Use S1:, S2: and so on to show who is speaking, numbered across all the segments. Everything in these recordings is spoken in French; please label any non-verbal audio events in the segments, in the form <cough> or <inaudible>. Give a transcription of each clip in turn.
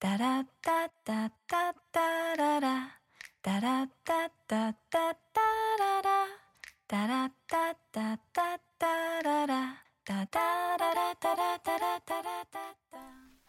S1: タラッタッタッタッララ。タラッタッタッタッタララ。タラッタッタッタッララ。タタララタラタラタラッタ。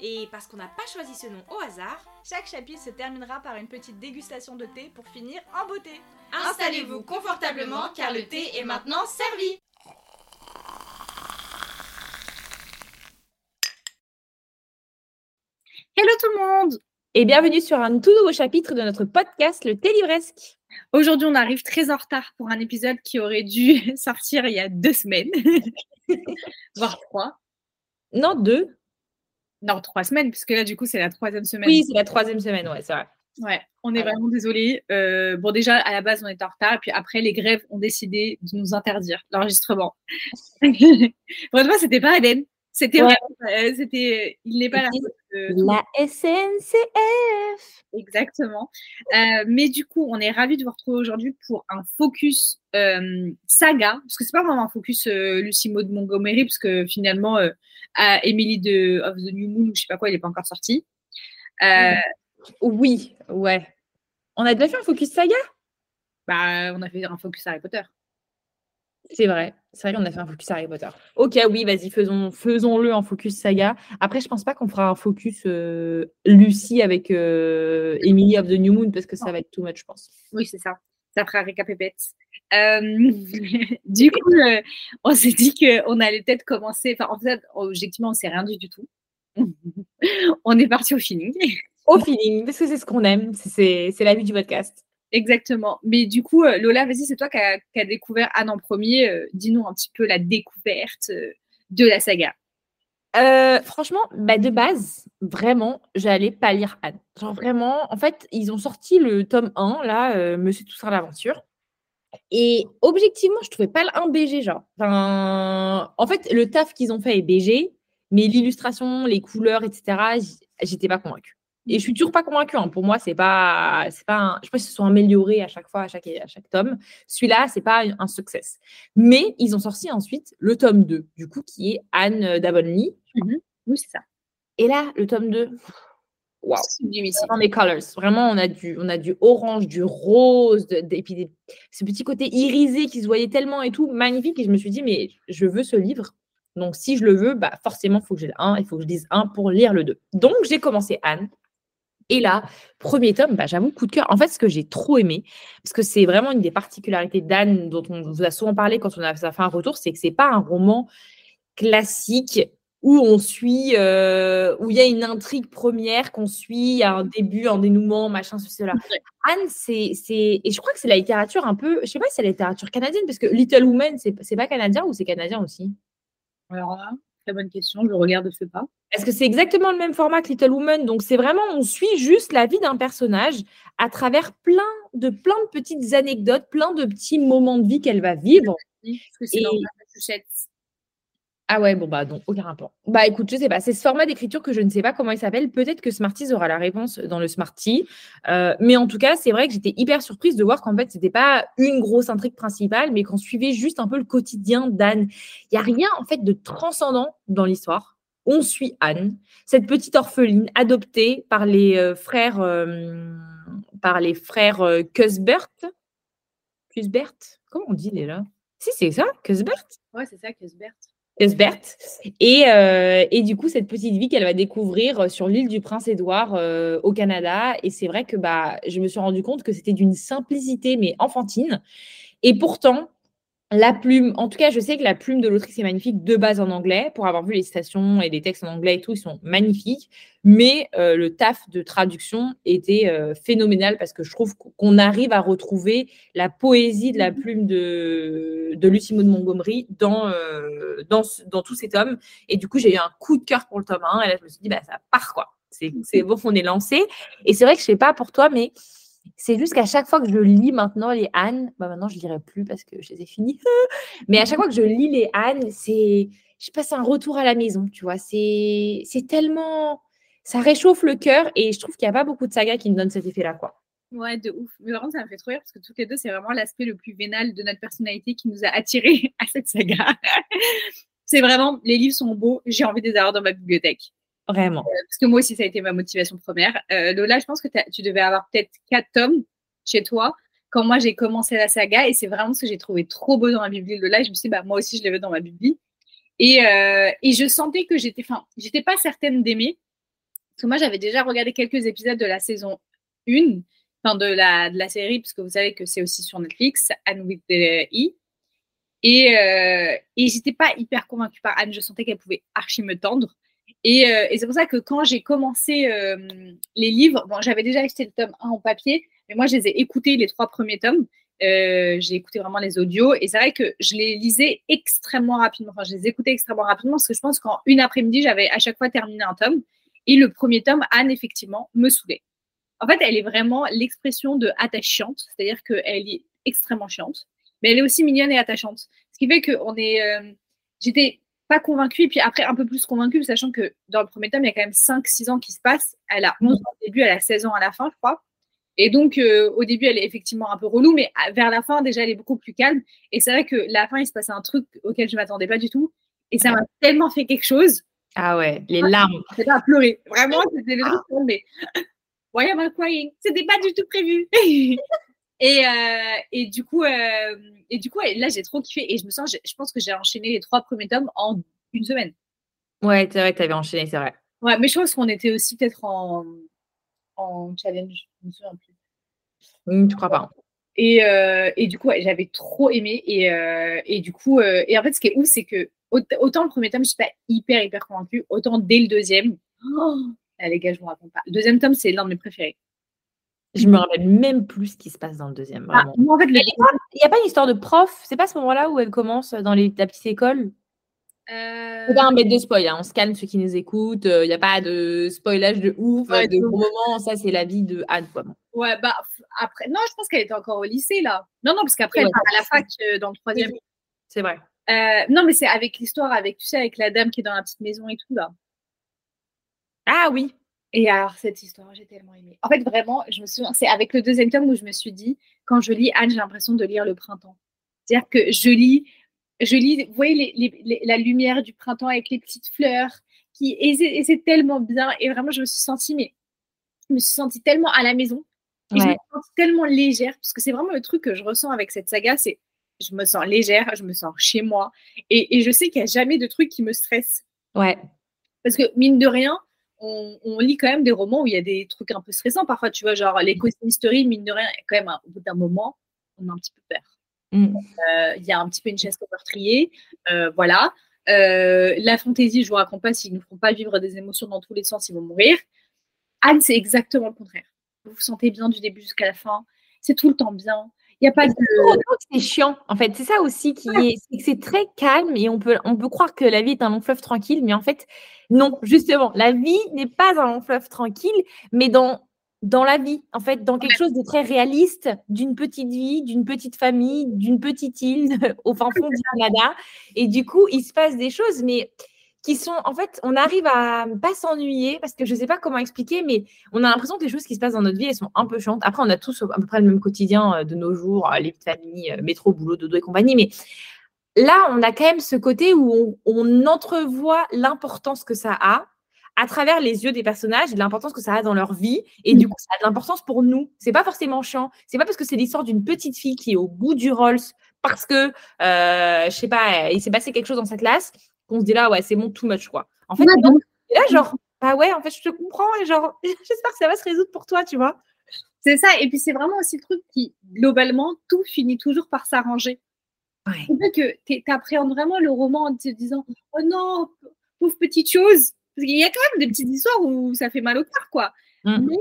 S2: Et parce qu'on n'a pas choisi ce nom au hasard,
S3: Chaque chapitre se terminera par une petite dégustation de thé pour finir en beauté.
S2: installez-vous confortablement car le thé est maintenant servi.
S4: Hello tout le monde
S5: et bienvenue sur un tout nouveau chapitre de notre podcast Le Télivresque.
S4: Aujourd'hui, on arrive très en retard pour un épisode qui aurait dû <laughs> sortir il y a deux semaines, <laughs> voire trois.
S5: Non, deux.
S4: Non, trois semaines, puisque là, du coup, c'est la troisième semaine.
S5: Oui, c'est la troisième semaine, ouais, c'est vrai.
S4: Ouais, on est vraiment désolé. bon, déjà, à la base, on était en retard, et puis après, les grèves ont décidé de nous interdire l'enregistrement. <laughs> Vraiment, c'était pas Aden. C'était
S5: Ouais.
S4: euh, c'était, il n'est pas là.
S5: La SNCF.
S4: Exactement. Euh, mais du coup, on est ravis de vous retrouver aujourd'hui pour un focus euh, saga, parce que c'est pas vraiment un focus euh, Lucie Maud Montgomery, parce que finalement, euh, à Emily de of the New Moon, ou je sais pas quoi, il n'est pas encore sorti. Euh,
S5: Oui, ouais. On a déjà fait un focus saga?
S4: Bah, on a fait un focus Harry Potter.
S5: C'est vrai. C'est vrai qu'on a fait un focus Harry Potter. Ok, oui, vas-y, faisons, faisons-le en focus saga. Après, je pense pas qu'on fera un focus euh, Lucie avec euh, Emily of the New Moon parce que ça va être too much, je pense.
S4: Oui, c'est ça. Ça fera récapépète. Euh, <laughs> du coup, euh, on s'est dit qu'on allait peut-être commencer. Enfin, en fait, objectivement, on sait rien du tout. <laughs> on est parti au feeling.
S5: Au feeling, parce que c'est ce qu'on aime. C'est la vie du podcast.
S4: Exactement. Mais du coup, euh, Lola, vas-y, c'est toi qui as découvert Anne en premier. Euh, Dis-nous un petit peu la découverte euh, de la saga.
S5: Franchement, bah de base, vraiment, j'allais pas lire Anne. Genre vraiment, en fait, ils ont sorti le tome 1, là, Monsieur Toussaint l'aventure. Et objectivement, je trouvais pas 1 BG, genre. Enfin, en fait, le taf qu'ils ont fait est BG, mais l'illustration, les couleurs, etc., j'étais pas convaincue. Et je suis toujours pas convaincue. hein. Pour moi, c'est pas, c'est pas. un- je pas si se sont améliorés à chaque fois, à chaque, à chaque tome. Celui-là, c'est pas un succès. Mais ils ont sorti ensuite le tome 2, du coup, qui est Anne d'Avonlea.
S4: Oui, c'est ça.
S5: Et là, le tome 2, waouh, dans les colors. Vraiment, on a du, on a du orange, du rose, de- de- et puis des- ce petit côté irisé qui se voyait tellement et tout, magnifique. Et je me suis dit, mais je veux ce livre. Donc, si je le veux, bah, forcément, il faut que j'ai le 1, il faut que je lise 1 pour lire le 2. Donc, j'ai commencé Anne. Et là, premier tome, bah, j'avoue, coup de cœur. En fait, ce que j'ai trop aimé, parce que c'est vraiment une des particularités d'Anne dont on vous a souvent parlé quand on a fait un retour, c'est que c'est pas un roman classique où on suit, euh, où il y a une intrigue première qu'on suit, il y a un début, un dénouement, machin, ceci, cela. Anne, c'est, c'est, et je crois que c'est la littérature un peu, je sais pas si c'est la littérature canadienne, parce que Little Woman, c'est, c'est pas canadien ou c'est canadien aussi?
S4: Alors là, très bonne question. Je regarde ce pas.
S5: Parce que c'est exactement le même format que Little Woman, donc c'est vraiment, on suit juste la vie d'un personnage à travers plein de, plein de petites anecdotes, plein de petits moments de vie qu'elle va vivre.
S4: Parce que c'est
S5: Et-
S4: dans Massachusetts.
S5: Ah ouais, bon bah donc aucun rapport. Bah écoute, je sais pas, c'est ce format d'écriture que je ne sais pas comment il s'appelle. Peut-être que Smarties aura la réponse dans le Smarty. Euh, mais en tout cas, c'est vrai que j'étais hyper surprise de voir qu'en fait, c'était pas une grosse intrigue principale, mais qu'on suivait juste un peu le quotidien d'Anne. Il y a rien en fait de transcendant dans l'histoire. On suit Anne, cette petite orpheline adoptée par les euh, frères, euh, par les frères Cuthbert. Cuthbert? Comment on dit déjà Si c'est ça, Cuthbert?
S4: Ouais, c'est ça, Cuthbert.
S5: Et, euh, et du coup, cette petite vie qu'elle va découvrir euh, sur l'île du Prince-Édouard euh, au Canada. Et c'est vrai que bah, je me suis rendu compte que c'était d'une simplicité, mais enfantine. Et pourtant, la plume, en tout cas, je sais que la plume de l'autrice est magnifique de base en anglais. Pour avoir vu les citations et les textes en anglais et tout, ils sont magnifiques. Mais euh, le taf de traduction était euh, phénoménal parce que je trouve qu'on arrive à retrouver la poésie de la plume de, de Lucie Maud Montgomery dans, euh, dans, dans tous ces tomes. Et du coup, j'ai eu un coup de cœur pour le tome 1. Et là, je me suis dit, bah, ça part quoi. C'est bon, on est lancé. Et c'est vrai que je sais pas pour toi, mais C'est juste qu'à chaque fois que je lis maintenant les Anne, bah maintenant je lirai plus parce que je les ai finis. <laughs> Mais à chaque fois que je lis les Anne, c'est, je passe un retour à la maison, tu vois. C'est, c'est tellement, ça réchauffe le cœur et je trouve qu'il n'y a pas beaucoup de sagas qui me donnent cet effet-là, quoi.
S4: Ouais, de ouf. Mais vraiment, ça me fait trop rire parce que toutes les deux, c'est vraiment l'aspect le plus vénal de notre personnalité qui nous a attirés <laughs> à cette saga. <laughs> c'est vraiment, les livres sont beaux, j'ai envie de les avoir dans ma bibliothèque.
S5: Vraiment.
S4: Euh, parce que moi aussi, ça a été ma motivation première. Euh, Lola, je pense que tu devais avoir peut-être quatre tomes chez toi quand moi j'ai commencé la saga et c'est vraiment ce que j'ai trouvé trop beau dans ma bibli Lola. je me suis dit, bah, moi aussi, je veux dans ma bibli. Et, euh, et je sentais que j'étais, enfin, j'étais pas certaine d'aimer. Parce que moi, j'avais déjà regardé quelques épisodes de la saison 1 de la, de la série, puisque vous savez que c'est aussi sur Netflix, Anne with the E. Et, euh, et j'étais pas hyper convaincue par Anne, je sentais qu'elle pouvait archi me tendre. Et, euh, et c'est pour ça que quand j'ai commencé euh, les livres, bon, j'avais déjà acheté le tome 1 en papier, mais moi je les ai écoutés, les trois premiers tomes. Euh, j'ai écouté vraiment les audios et c'est vrai que je les lisais extrêmement rapidement. Enfin, je les écoutais extrêmement rapidement parce que je pense qu'en une après-midi, j'avais à chaque fois terminé un tome. Et le premier tome, Anne, effectivement, me saoulait. En fait, elle est vraiment l'expression de attachante, c'est-à-dire qu'elle est extrêmement chiante, mais elle est aussi mignonne et attachante. Ce qui fait que on est, j'étais pas convaincue, et puis après un peu plus convaincue, sachant que dans le premier tome, il y a quand même 5-6 ans qui se passent. Elle a 11 ans au début, elle a 16 ans à la fin, je crois. Et donc, euh, au début, elle est effectivement un peu relou, mais vers la fin, déjà, elle est beaucoup plus calme. Et c'est vrai que la fin, il se passait un truc auquel je m'attendais pas du tout. Et ça m'a tellement fait quelque chose.
S5: Ah ouais, les larmes.
S4: C'était à pleurer. Vraiment, <laughs> c'était le truc, mais <laughs> Why am I crying? C'était pas du tout prévu. <laughs> et, euh, et du coup, euh, et du coup, là, j'ai trop kiffé et je me sens, je, pense que j'ai enchaîné les trois premiers tomes en une semaine.
S5: Ouais, c'est vrai que tu avais enchaîné, c'est vrai.
S4: Ouais, mais je pense qu'on était aussi peut-être en, en challenge. Je me souviens plus.
S5: Mmh, tu crois pas.
S4: Et, euh, et, du coup, ouais, j'avais trop aimé. Et, et du coup, et en fait, ce qui est ouf, c'est que autant le premier tome, je suis pas hyper, hyper convaincue, autant dès le deuxième, oh, <gasps> les gars, je vous raconte pas. Le deuxième tome, c'est l'un de mes préférés.
S5: Je me rappelle même plus ce qui se passe dans le deuxième. Ah, il n'y a, pas une histoire de prof? C'est pas à ce moment-là où elle commence dans les, la petite école? Euh... pas un bête de spoil, hein. on se calme ceux qui nous écoutent. Il euh, n'y a pas de spoilage de ouf, de gros moments. Ça, c'est la vie de Anne. Quoi.
S4: Ouais, bah après, non, je pense qu'elle était encore au lycée là. Non, non, parce qu'après, elle part à la fac euh, dans le troisième.
S5: C'est vrai.
S4: Euh, non, mais c'est avec l'histoire, avec, tu sais, avec la dame qui est dans la petite maison et tout là.
S5: Ah oui.
S4: Et alors, cette histoire, j'ai tellement aimé. En fait, vraiment, je me souviens, c'est avec le deuxième tome où je me suis dit, quand je lis Anne, j'ai l'impression de lire le printemps. C'est-à-dire que je lis, je lis, vous voyez les, la lumière du printemps avec les petites fleurs, qui, et c'est tellement bien. Et vraiment, je me suis sentie, mais je me suis sentie tellement à la maison. Et je me tellement légère, parce que c'est vraiment le truc que je ressens avec cette saga, c'est je me sens légère, je me sens chez moi. Et, et je sais qu'il n'y a jamais de truc qui me stresse.
S5: Ouais.
S4: Parce que, mine de rien, on, lit quand même des romans où il y a des trucs un peu stressants. Parfois, tu vois, genre les Ghost Mystery, mine de rien, quand même, au bout d'un moment, on a un petit peu peur. Mm. Euh, il y a un petit peu une chaise meurtrier. Euh, voilà. Euh, la fantaisie, je vous raconte pas, s'ils ne font pas vivre des émotions dans tous les sens, ils vont mourir. Anne, c'est exactement le contraire. Vous vous sentez bien du début jusqu'à la fin. C'est tout le temps bien. Il n'y a pas de.
S5: C'est chiant, en fait. C'est ça aussi qui est. C'est très calme et on peut, on peut croire que la vie est un long fleuve tranquille, mais en fait, non, justement. La vie n'est pas un long fleuve tranquille, mais dans, dans la vie, en fait, dans quelque chose de très réaliste, d'une petite vie, d'une petite famille, d'une petite île <laughs> au fin fond du Canada. Et du coup, il se passe des choses, mais qui sont, en fait, on arrive à pas s'ennuyer parce que je sais pas comment expliquer, mais on a l'impression que les choses qui se passent dans notre vie, elles sont un peu chiantes. Après, on a tous à peu près le même quotidien euh, de nos jours, euh, les familles, euh, métro, boulot, dodo et compagnie, mais là, on a quand même ce côté où on, entrevoit l'importance que ça a à travers les yeux des personnages et l'importance que ça a dans leur vie. Et du coup, ça a de l'importance pour nous. C'est pas forcément chiant. C'est pas parce que c'est l'histoire d'une petite fille qui est au bout du Rolls parce que, je sais pas, il s'est passé quelque chose dans sa classe qu'on se dit là, ouais, c'est bon, too much, quoi. En fait, et là, genre, <laughs> bah ouais, en fait, je te comprends et genre, <laughs> j'espère que ça va se résoudre pour toi, tu vois.
S4: C'est ça, et puis c'est vraiment aussi le truc qui, globalement, tout finit toujours par s'arranger. Ouais. C'est que tu appréhendes vraiment le roman en te disant, oh non, pauvre petite chose. Parce qu'il y a quand même des petites histoires où ça fait mal au cœur, quoi. Mmh. Mais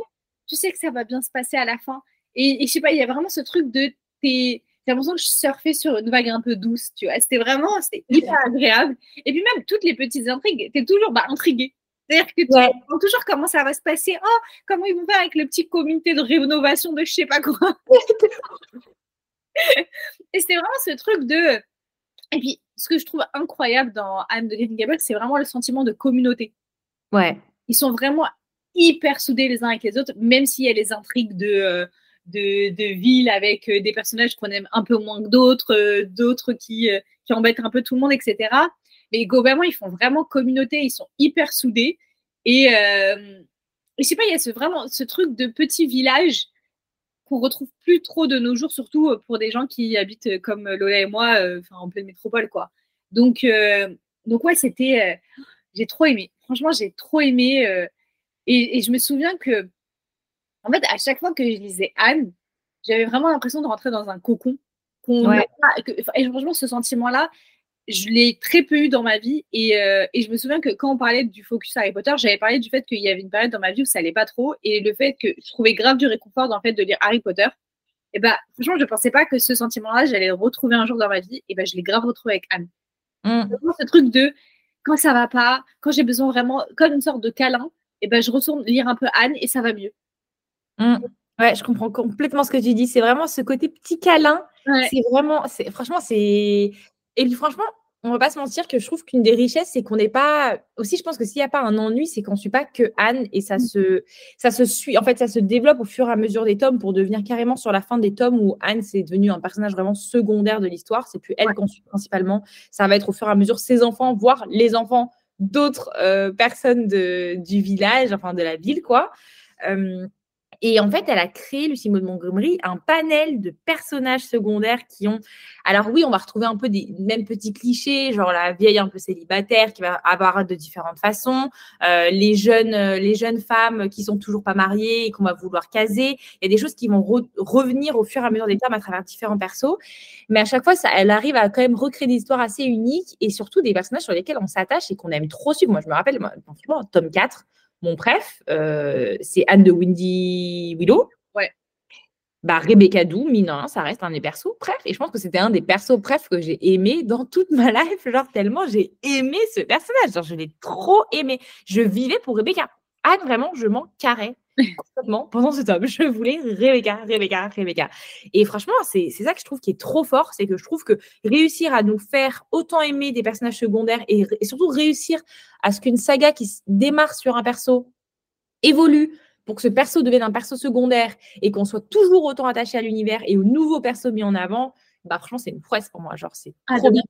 S4: tu sais que ça va bien se passer à la fin. Et, et je sais pas, il y a vraiment ce truc de tes j'ai l'impression que je surfais sur une vague un peu douce, tu vois. C'était vraiment, c'était hyper agréable. Et puis même toutes les petites intrigues, t'es toujours bah, intrigué. C'est-à-dire que tu
S5: Ouais.
S4: comprends toujours comment ça va se passer. Oh, comment ils vont faire avec le petit comité de rénovation de je sais pas quoi. <laughs> Et c'était vraiment ce truc de. Et puis, ce que je trouve incroyable dans Anne de Green Gables, c'est vraiment le sentiment de communauté.
S5: Ouais.
S4: Ils sont vraiment hyper soudés les uns avec les autres, même s'il y a les intrigues de, euh, de, de ville avec euh, des personnages qu'on aime un peu moins que d'autres, euh, d'autres qui, euh, qui embêtent un peu tout le monde, etc. Mais globalement, ils font vraiment communauté, ils sont hyper soudés. Et, euh, je sais pas, il y a ce, vraiment ce truc de petit village qu'on retrouve plus trop de nos jours, surtout pour des gens qui habitent comme Lola et moi, en pleine métropole, quoi. Donc, donc ouais, c'était, j'ai trop aimé. Franchement, j'ai trop aimé. et je me souviens que, en fait, à chaque fois que je lisais Anne, j'avais vraiment l'impression de rentrer dans un cocon. Qu'on
S5: Ouais.
S4: que- et franchement, ce sentiment-là, je l'ai très peu eu dans ma vie. Et, euh, et je me souviens que quand on parlait du focus Harry Potter, j'avais parlé du fait qu'il y avait une période dans ma vie où ça allait pas trop. Et le fait que je trouvais grave du réconfort dans le fait de lire Harry Potter. Et ben, franchement, je pensais pas que ce sentiment-là, j'allais le retrouver un jour dans ma vie. Et ben, je l'ai grave retrouvé avec Anne.
S5: Mm.
S4: Vraiment, ce truc de quand ça va pas, quand j'ai besoin vraiment, comme une sorte de câlin, et ben, je retourne lire un peu Anne et ça va mieux.
S5: Mm. Ouais, je comprends complètement ce que tu dis. C'est vraiment ce côté petit câlin.
S4: Ouais.
S5: C'est vraiment, c'est franchement, c'est. Et franchement, on va pas se mentir que je trouve qu'une des richesses, c'est qu'on n'est pas. Aussi, je pense que s'il n'y a pas un ennui, c'est qu'on ne suit pas que Anne et ça se, ça se suit. En fait, ça se développe au fur et à mesure des tomes pour devenir carrément sur la fin des tomes où Anne c'est devenu un personnage vraiment secondaire de l'histoire. C'est plus elle
S4: Ouais.
S5: qu'on suit principalement. Ça va être au fur et à mesure ses enfants, voire les enfants d'autres euh, personnes de, du village, enfin de la ville, quoi. Euh, et en fait, elle a créé, Lucie Maud Montgomery, un panel de personnages secondaires qui ont. Alors, oui, on va retrouver un peu des mêmes petits clichés, genre la vieille un peu célibataire qui va apparaître de différentes façons, euh, les, jeunes, euh, les jeunes femmes qui sont toujours pas mariées et qu'on va vouloir caser. Il y a des choses qui vont re- revenir au fur et à mesure des tomes à travers différents persos. Mais à chaque fois, elle arrive à quand même recréer des histoires assez uniques et surtout des personnages sur lesquels on s'attache et qu'on aime trop suivre. Moi, je me rappelle, moi, tome 4, mon préf, euh, c'est Anne de Windy Willow.
S4: Ouais.
S5: Bah, Rebecca Doux, mine ça reste un des persos préf. Et je pense que c'était un des persos préf que j'ai aimé dans toute ma life. Genre, tellement j'ai aimé ce personnage. Genre, je l'ai trop aimé. Je vivais pour Rebecca. Anne, vraiment, je m'en carrais pendant ce tome. Je voulais Rebecca, Rebecca, Rebecca. Et franchement, c'est ça que je trouve qui est trop fort. C'est que je trouve que réussir à nous faire autant aimer des personnages secondaires et, et surtout réussir à ce qu'une saga qui démarre sur un perso évolue pour que ce perso devienne un perso secondaire et qu'on soit toujours autant attaché à l'univers et aux nouveaux persos mis en avant, bah franchement, c'est une prouesse pour moi. Genre, c'est
S4: Ah,
S5: trop bien.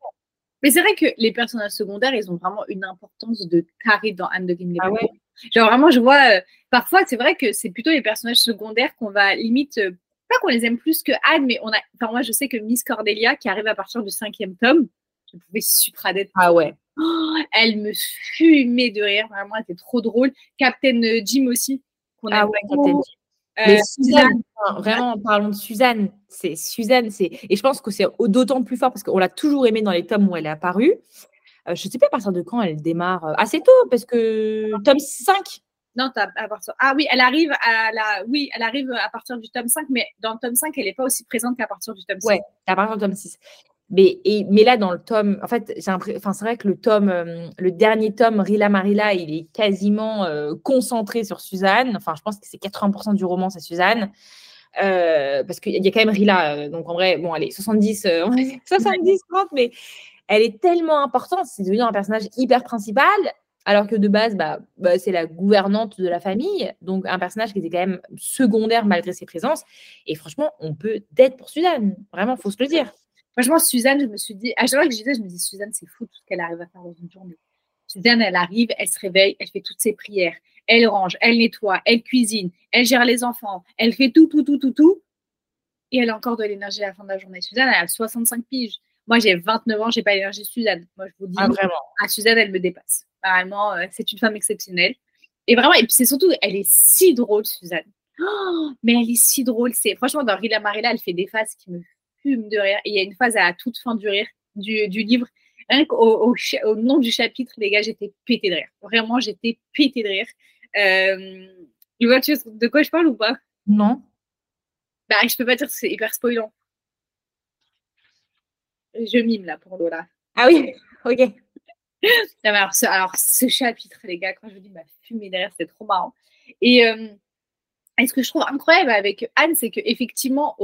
S4: Mais c'est vrai que les personnages secondaires, ils ont vraiment une importance de carré dans Anne de Green
S5: Ah ouais.
S4: Genre vraiment, je vois, euh, parfois, c'est vrai que c'est plutôt les personnages secondaires qu'on va limite, euh, pas qu'on les aime plus que Anne, mais on a, enfin moi, je sais que Miss Cordelia, qui arrive à partir du cinquième tome, je pouvais supradette.
S5: Ah ouais.
S4: Oh, elle me fumait de rire, vraiment, elle était trop drôle. Captain euh, Jim aussi, qu'on
S5: Ah
S4: aime
S5: ouais. Captain Mais Suzanne, enfin, vraiment, parlons de Suzanne. C'est Suzanne, c'est et je pense que c'est au- d'autant plus fort parce qu'on l'a toujours aimée dans les tomes où elle est apparue. Euh, je ne sais pas à partir de quand elle démarre. euh, assez tôt, parce que tome 5.
S4: Non, à partir. Ah oui, elle arrive à la. Oui, elle arrive à partir du tome 5, mais dans le tome 5, elle n'est pas aussi présente qu'à partir du tome 6.
S5: Ouais, à partir du tome 6. Mais, et, mais là, dans le tome, en fait, c'est vrai que le tome, euh, le dernier tome, Rila Marilla, il est quasiment euh, concentré sur Suzanne. Enfin, je pense que c'est 80% du roman, c'est Suzanne. Euh, parce qu'il y a quand même Rila, donc en vrai, bon, allez, 70, euh, on va dire 70, 30, mais elle est tellement importante, c'est devenu un personnage hyper principal, alors que de base, bah, bah, c'est la gouvernante de la famille, donc un personnage qui était quand même secondaire malgré ses présences. Et franchement, on peut d'être pour Suzanne, vraiment, faut se le dire.
S4: Franchement, Suzanne, je me suis dit, à chaque fois que je disais, je me dis, Suzanne, c'est fou tout ce qu'elle arrive à faire dans une journée. Suzanne, elle arrive, elle se réveille, elle fait toutes ses prières, elle range, elle nettoie, elle cuisine, elle gère les enfants, elle fait tout, tout, tout, tout, tout. Et elle a encore de l'énergie à la fin de la journée. Suzanne, elle a 65 piges. Moi, j'ai 29 ans, j'ai pas l'énergie Suzanne. Moi, je vous dis,
S5: Ah, vraiment.
S4: ah, Suzanne, elle me dépasse. Vraiment, euh, c'est une femme exceptionnelle. Et vraiment, et puis c'est surtout, elle est si drôle, Suzanne. Oh, mais elle est si drôle. C'est franchement dans Rila Marilla, elle fait des phases qui me fument de rire. Et il y a une phase à toute fin du rire du, du livre. Rien qu'au au, nom du chapitre, les gars, j'étais pété de rire. Vraiment, j'étais pété de rire. Euh, tu vois de quoi je parle ou pas?
S5: Non.
S4: Bah, je peux pas dire que c'est hyper spoilant. Je mime là pour Lola.
S5: Ah oui, ok.
S4: Non, alors, ce, alors, ce chapitre, les gars, quand je vous dis ma fumée derrière, c'était trop marrant. Et, euh, et ce que je trouve incroyable avec Anne, c'est qu'effectivement,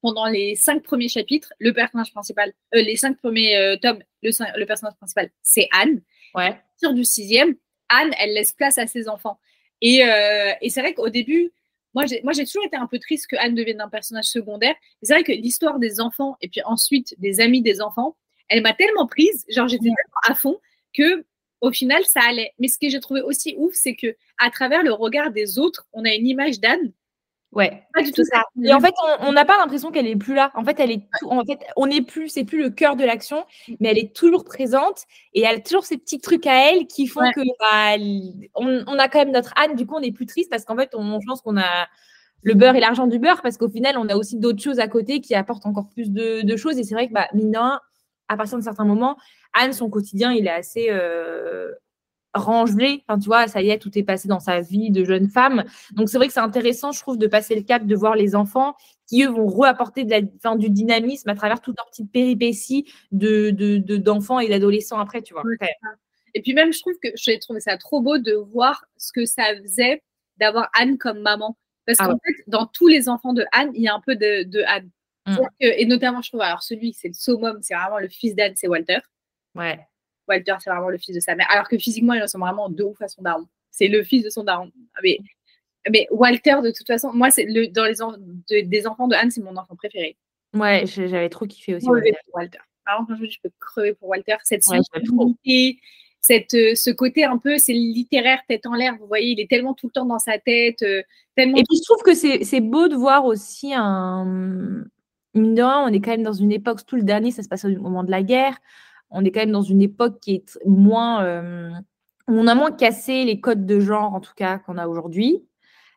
S4: pendant les cinq premiers chapitres, le personnage principal, euh, les cinq premiers euh, tomes, le, personnage principal, c'est Anne.
S5: Ouais.
S4: À partir du sixième, Anne, elle laisse place à ses enfants. Et, euh, et c'est vrai qu'au début, moi j'ai, moi, j'ai toujours été un peu triste que Anne devienne un personnage secondaire. C'est vrai que l'histoire des enfants et puis ensuite des amis des enfants, elle m'a tellement prise, genre j'étais tellement à fond que au final ça allait. Mais ce que j'ai trouvé aussi ouf, c'est que à travers le regard des autres, on a une image d'Anne.
S5: Ouais.
S4: Pas du tout
S5: ça. Et en fait, on- n'a pas l'impression qu'elle est plus là. En fait, elle est tout- en fait, on n'est plus, c'est plus le cœur de l'action, mais elle est toujours présente et elle a toujours ces petits trucs à elle qui font
S4: Ouais.
S5: que bah, on, on a quand même notre Anne. Du coup, on est plus triste parce qu'en fait, on, je pense qu'on a le beurre et l'argent du beurre parce qu'au final, on a aussi d'autres choses à côté qui apportent encore plus de, de choses. Et c'est vrai que bah, mine de à partir d'un certain moment, Anne, son quotidien, il est assez euh, rangé. Enfin, tu vois, ça y est, tout est passé dans sa vie de jeune femme. Donc, c'est vrai que c'est intéressant, je trouve, de passer le cap, de voir les enfants qui, eux, vont reapporter de la, enfin, du dynamisme à travers toutes leurs petites péripéties de, de, de- d'enfants et d'adolescents après, tu vois.
S4: Et puis même, je trouve que j'ai trouvé ça trop beau de voir ce que ça faisait d'avoir Anne comme maman. Parce
S5: Ah
S4: qu'en fait, dans tous les enfants de Anne, il y a un peu de, de Anne.
S5: Mm.
S4: Que- et notamment, je trouve, alors celui, c'est le summum, c'est vraiment le fils d'Anne, c'est Walter.
S5: Ouais.
S4: Walter, c'est vraiment le fils de sa mère. Alors que physiquement, il ressemble vraiment de ouf à son daron. C'est le fils de son daron. Mais, mais Walter, de toute façon, moi, c'est le, dans les en- de- des enfants de Anne, c'est mon enfant préféré.
S5: Ouais, j'avais trop kiffé aussi. Walter.
S4: Walter. Alors, quand je dis, je peux crever pour Walter. Cette
S5: Ouais,
S4: sensibilité, cette, euh, ce côté un peu, c'est littéraire, tête en l'air. Vous voyez, il est tellement tout le temps dans sa tête, euh, tellement.
S5: Et puis, je trouve que c'est, c'est beau de voir aussi un. Mine de rien, on est quand même dans une époque, tout le dernier, ça se passe au moment de la guerre. On est quand même dans une époque qui est moins. euh, où on a moins cassé les codes de genre, en tout cas, qu'on a aujourd'hui.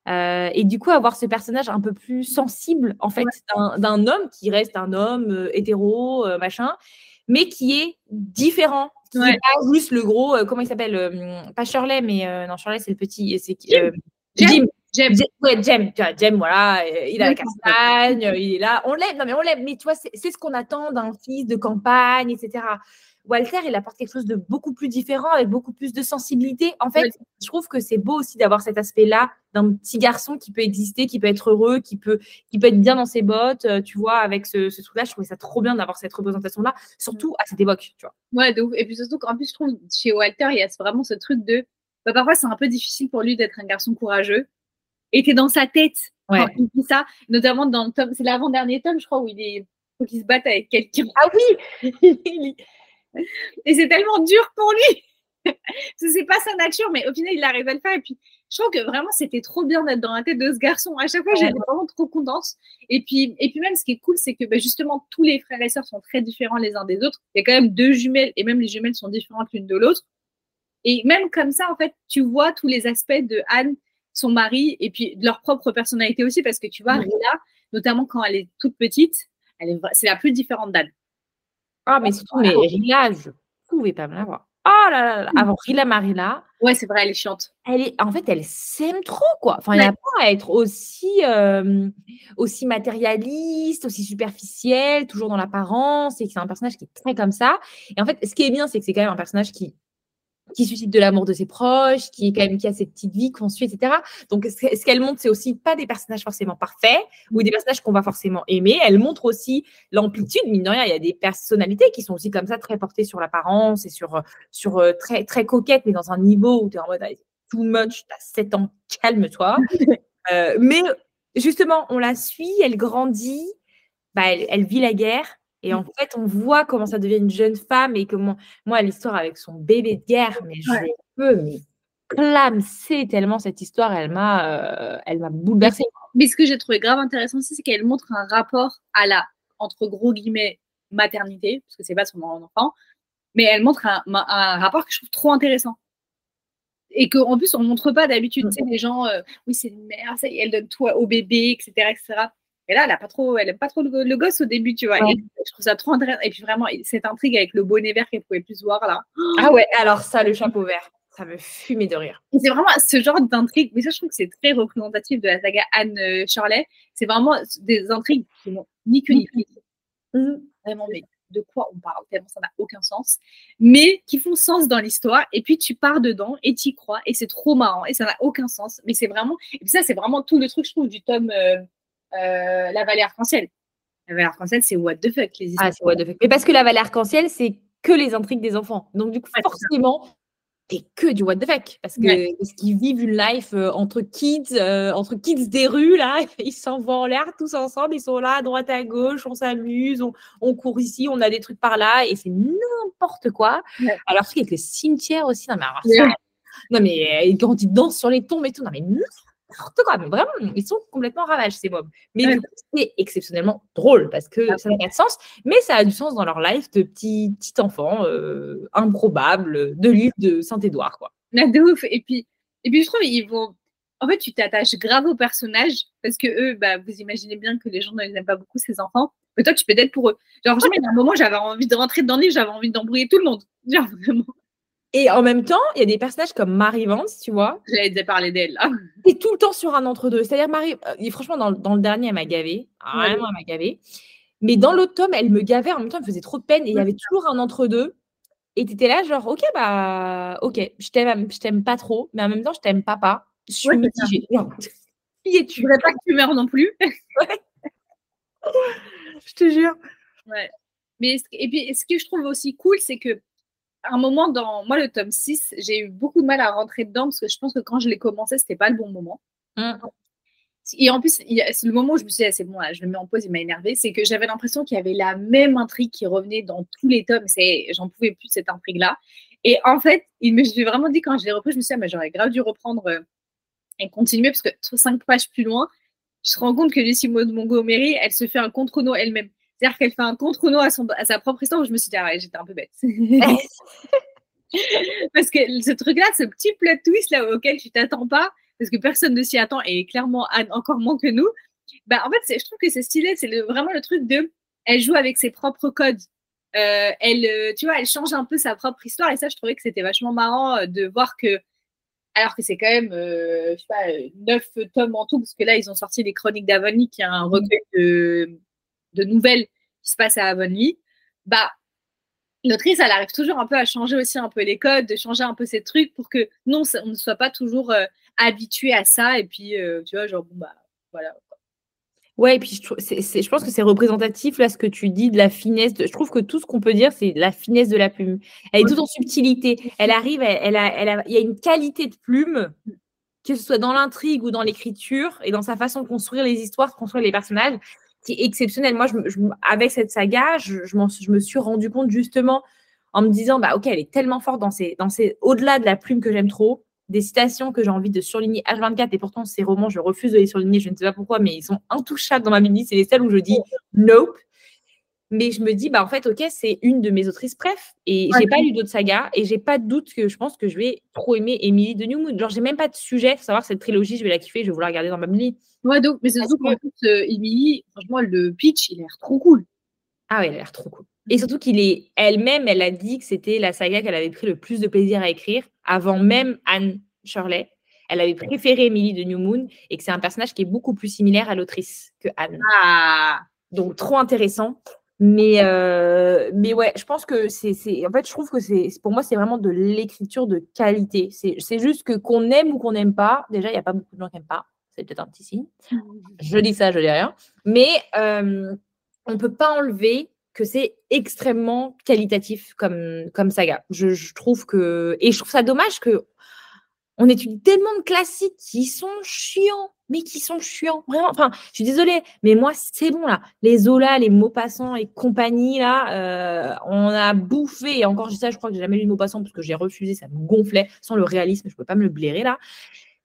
S5: Euh, et du coup, avoir ce personnage un peu plus sensible, en fait, d'un, d'un homme qui reste un homme euh, hétéro, machin, mais qui est différent. Qui
S4: Ouais.
S5: pas juste le gros, comment il s'appelle Pas Shirley, mais non, Shirley, c'est le petit. C'est,
S4: Jim.
S5: Jim.
S4: J'aime.
S5: Jem, ouais, Jem, tu vois, Jem, voilà, il a la castagne, euh, il est là, on l'aime, non mais on l'aime, mais tu vois, c'est ce qu'on attend d'un fils de campagne, etc. Walter, il apporte quelque chose de beaucoup plus différent, avec beaucoup plus de sensibilité. En fait,
S4: Ouais.
S5: je trouve que c'est beau aussi d'avoir cet aspect-là d'un petit garçon qui peut exister, qui peut être heureux, qui peut, qui peut être bien dans ses bottes, euh, tu vois, avec ce, ce truc-là. Je trouvais ça trop bien d'avoir cette représentation-là, surtout à cette époque, tu vois.
S4: Ouais, ouf. Et puis surtout qu'en plus, je trouve, chez Walter, il y a vraiment ce truc de. Bah, parfois, c'est un peu difficile pour lui d'être un garçon courageux. T'es dans sa tête
S5: Ouais.
S4: quand il dit ça, notamment dans le tome. C'est l'avant-dernier tome, je crois, où il est. Faut qu'il se batte avec quelqu'un.
S5: Ah oui <laughs>
S4: Et c'est tellement dur pour lui. <laughs> C'est pas sa nature, mais au final, il arrive à le faire. Et puis, je trouve que vraiment, c'était trop bien d'être dans la tête de ce garçon. À chaque fois, j'étais vraiment trop contente. Et puis, et puis même, ce qui est cool, c'est que bah, justement, tous les frères et sœurs sont très différents les uns des autres. Il y a quand même deux jumelles, et même les jumelles sont différentes l'une de l'autre. Et même comme ça, en fait, tu vois tous les aspects de Anne, son mari, et puis de leur propre personnalité aussi, parce que tu vois,
S5: Ouais.
S4: Rila, notamment quand elle est toute petite, elle est, c'est la plus différente d'Anne.
S5: Ah, mais surtout, mais Rila, je pouvais pas me la voir. Oh là là là, avant Rila Marila,
S4: Ouais, c'est vrai, elle est chiante.
S5: elle est, en fait, elle s'aime trop, quoi. Enfin, il n'y a
S4: Ouais.
S5: pas à être aussi, euh, aussi matérialiste, aussi superficiel, toujours dans l'apparence, et que c'est un personnage qui est très comme ça. Et en fait, ce qui est bien, c'est que c'est quand même un personnage qui, qui suscite de l'amour de ses proches, qui est quand même qui a ses petites vies qu'on suit, etc. Donc, ce qu'elle montre, c'est aussi pas des personnages forcément parfaits ou des personnages qu'on va forcément aimer. Elle montre aussi l'amplitude, mine de rien. Il y a des personnalités qui sont aussi comme ça, très portées sur l'apparence et sur, sur euh, très, très coquettes, mais dans un niveau où tu es en mode too much, t'as 7 ans, calme-toi. <laughs> Euh, mais justement, on la suit, elle grandit, bah, elle, elle vit la guerre. Et en fait, on voit comment ça devient une jeune femme et comment, moi, l'histoire avec son bébé de guerre, mais je
S4: Ouais.
S5: peux, mais clamser tellement cette histoire, elle m'a, euh, elle m'a bouleversée.
S4: Mais ce que j'ai trouvé grave intéressant aussi, c'est qu'elle montre un rapport à la, entre gros guillemets, maternité, parce que c'est pas son enfant, mais elle montre un, rapport que je trouve trop intéressant. Et qu'en plus, on montre pas d'habitude, tu sais, les gens, euh, oui, c'est une mère, ça y est, elle donne tout au bébé, etc., etc. Et là, elle a pas trop, elle aime pas trop le, le gosse au début, tu vois.
S5: Ouais.
S4: Et je trouve ça trop intéressant. Et puis vraiment, cette intrigue avec le bonnet vert qu'elle pouvait plus voir là.
S5: Ah ouais, alors ça, le chapeau vert, ça me fumait de rire.
S4: C'est vraiment ce genre d'intrigue. Mais ça, je trouve que c'est très représentatif de la saga Anne euh, Shirley. C'est vraiment des intrigues qui n'ont ni queue ni tête. Vraiment, mais de quoi on parle, tellement ça n'a aucun sens, mais qui font sens dans l'histoire. Et puis tu pars dedans et tu y crois et c'est trop marrant et ça n'a aucun sens. Mais c'est vraiment, et puis ça, c'est vraiment tout le truc, je trouve, du tome euh, La Vallée Arc-en-Ciel. La Vallée Arc-en-Ciel, c'est what the fuck, les histoires.
S5: Ah, c'est what the fuck. Mais parce que la Vallée Arc-en-Ciel, c'est que les intrigues des enfants. Donc, du coup,
S4: Ouais,
S5: forcément, t'es que du what the fuck. Parce que
S4: Ouais.
S5: parce qu'ils vivent une life euh, entre kids, euh, entre kids des rues, là? <laughs> Ils s'envoient en l'air tous ensemble. Ils sont là, à droite, à gauche. On s'amuse. On, on court ici. On a des trucs par là. Et c'est n'importe quoi.
S4: Ouais.
S5: Alors, truc avec le cimetière aussi. Non, mais alors,
S4: Ouais.
S5: ça- non, mais euh, quand ils dansent sur les tombes et tout. Non, mais n'importe quoi. Mais vraiment, ils sont complètement ravages, ces mobs. Mais
S4: Ouais.
S5: c'est exceptionnellement drôle parce que
S4: Ah.
S5: ça n'a pas de sens mais ça a du sens dans leur life de petits petits enfants euh, improbables de l'île de Saint-Édouard quoi.
S4: Ah, de ouf. Et puis, et puis je trouve ils vont. En fait, tu t'attaches grave aux personnages parce que eux, bah, vous imaginez bien que les gens ne les aiment pas beaucoup ces enfants. Mais toi, tu peux être pour eux. Genre, jamais, à un moment, j'avais envie de rentrer dans le livre, j'avais envie d'embrouiller tout le monde. Genre, vraiment.
S5: Et en même temps, il y a des personnages comme Marie Vance, tu vois,
S4: J'allais déjà parler d'elle là. <laughs>
S5: est tout le temps sur un entre-deux. C'est-à-dire, Marie, euh, et franchement, dans, dans le dernier, elle m'a gavé. Vraiment, elle m'a gavé. Mais dans l'autre tome, elle me gavait. En même temps, elle me faisait trop de peine. Et il y avait toujours un entre-deux. Et tu étais là, genre, ok, bah, ok, je t'aime, je t'aime pas trop, mais en même temps, je t'aime pas pas. Je suis
S4: Ouais,
S5: mitigée. <laughs> Qui
S4: Je
S5: es-tu
S4: voudrais pas que tu meurs non plus. <laughs>
S5: Je te jure.
S4: Ouais. Mais et puis, ce que je trouve aussi cool, c'est que un moment dans moi le tome 6, j'ai eu beaucoup de mal à rentrer dedans parce que je pense que quand je l'ai commencé, c'était pas le bon moment.
S5: Mm.
S4: Et en plus, c'est le moment où je me suis dit, ah, c'est bon, là, je le mets en pause, il m'a énervé. C'est que j'avais l'impression qu'il y avait la même intrigue qui revenait dans tous les tomes. C'est, j'en pouvais plus cette intrigue-là. Et en fait, il me, je me suis vraiment dit, quand je l'ai repris, je me suis dit, ah, mais j'aurais grave dû reprendre euh, et continuer parce que cinq pages plus loin, je me rends compte que Lucie Montgomery, elle se fait un contre-no elle-même. C'est-à-dire qu'elle fait un contre-no à, son, à sa propre histoire où je me suis dit, ah ouais, j'étais un peu bête. <laughs> parce que ce truc-là, ce petit plot twist là auquel tu t'attends pas, parce que personne ne s'y attend et clairement Anne encore moins que nous, bah en fait, je trouve que c'est stylé, c'est vraiment le truc de, elle joue avec ses propres codes. Euh, elle, euh, tu vois, elle change un peu sa propre histoire et ça, je trouvais que c'était vachement marrant euh, de voir que, alors que c'est quand même, euh, je sais pas, neuf tomes en tout, parce que là, ils ont sorti les Chroniques d'Avonlea, qui est un recueil de, de nouvelles qui se passe à Avonlea. Bah, l'autrice, elle arrive toujours un peu à changer aussi un peu les codes, de changer un peu ces trucs pour que non, on ne soit pas toujours euh, habitué à ça. Et puis, euh, tu vois, genre, bon, bah, voilà.
S5: Ouais, et puis je, pense que c'est représentatif, là, ce que tu dis de la finesse. de- je trouve que tout ce qu'on peut dire, c'est la finesse de la plume. Elle est toute en subtilité. Elle arrive, elle, elle a, elle a- il y a une qualité de plume, que ce soit dans l'intrigue ou dans l'écriture, et dans sa façon de construire les histoires, de construire les personnages, qui est exceptionnelle. Moi, je, je avec cette saga, je, me suis rendu compte justement en me disant, bah ok, elle est tellement forte dans ces, dans ces au-delà de la plume que j'aime trop, des citations que j'ai envie de surligner H24, et pourtant ces romans, je refuse de les surligner, je ne sais pas pourquoi, mais ils sont intouchables dans ma bibliothèque, c'est les seuls où je dis nope. Mais je me dis, bah en fait, ok, c'est une de mes autrices bref, et
S4: Ouais.
S5: j'ai pas lu d'autres sagas, et j'ai pas de doute que je pense que je vais trop aimer Emily de Newmoon. Genre, j'ai même pas de sujet, faut savoir cette trilogie, je vais la kiffer, je vais vouloir la regarder dans ma bibliothèque.
S4: Ouais, donc, mais c'est surtout qu'en plus, euh, Emily, franchement, le pitch, il a l'air trop cool.
S5: Ah ouais, elle a l'air trop cool. Et surtout qu'il est elle-même, elle a dit que c'était la saga qu'elle avait pris le plus de plaisir à écrire avant même Anne Shirley. Elle avait préféré Emily de New Moon et que c'est un personnage qui est beaucoup plus similaire à l'autrice que Anne.
S4: Ah,
S5: Donc trop intéressant. Mais, euh, mais ouais, je pense que c'est. En fait, je trouve que c'est pour moi, c'est vraiment de l'écriture de qualité. C'est c'est juste que qu'on aime ou qu'on n'aime pas, déjà, il n'y a pas beaucoup de gens qui n'aiment pas. C'est peut-être un petit signe. Je dis ça, je dis rien. Mais euh, on ne peut pas enlever que c'est extrêmement qualitatif comme, comme saga. Je, je trouve que. Et je trouve ça dommage que on étudie tellement de classiques qui sont chiants, mais qui sont chiants. Vraiment. Enfin, je suis désolée, mais moi, c'est bon là. Les Zola, les Maupassant et compagnie, là, euh, on a bouffé. Et encore, je ça, je crois que j'ai jamais lu Maupassant parce que j'ai refusé, ça me gonflait. Sans le réalisme, je ne peux pas me le blairer là.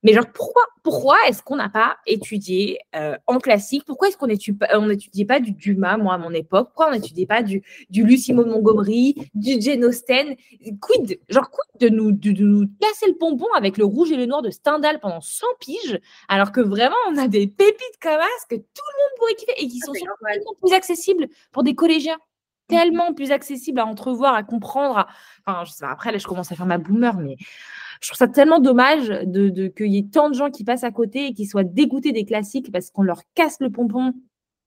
S5: Mais genre, pourquoi, pourquoi est-ce qu'on n'a pas étudié euh, en classique? Pourquoi est-ce qu'on n'étudiait pas du Dumas, moi, à mon époque? Pourquoi on n'étudiait pas du, du Lucie Maud Montgomery, du Jane Austen? Quid Genre, quid de nous, de, de nous casser le pompon avec le rouge et le noir de Stendhal pendant 100 piges, alors que vraiment, on a des pépites comme as que tout le monde pourrait kiffer et qui sont tellement plus accessibles pour des collégiens tellement plus accessibles à entrevoir, à comprendre. à- Enfin, je sais pas, après, là, je commence à faire ma boomer, mais je trouve ça tellement dommage de, de- qu'il y ait tant de gens qui passent à côté et qui soient dégoûtés des classiques parce qu'on leur casse le pompon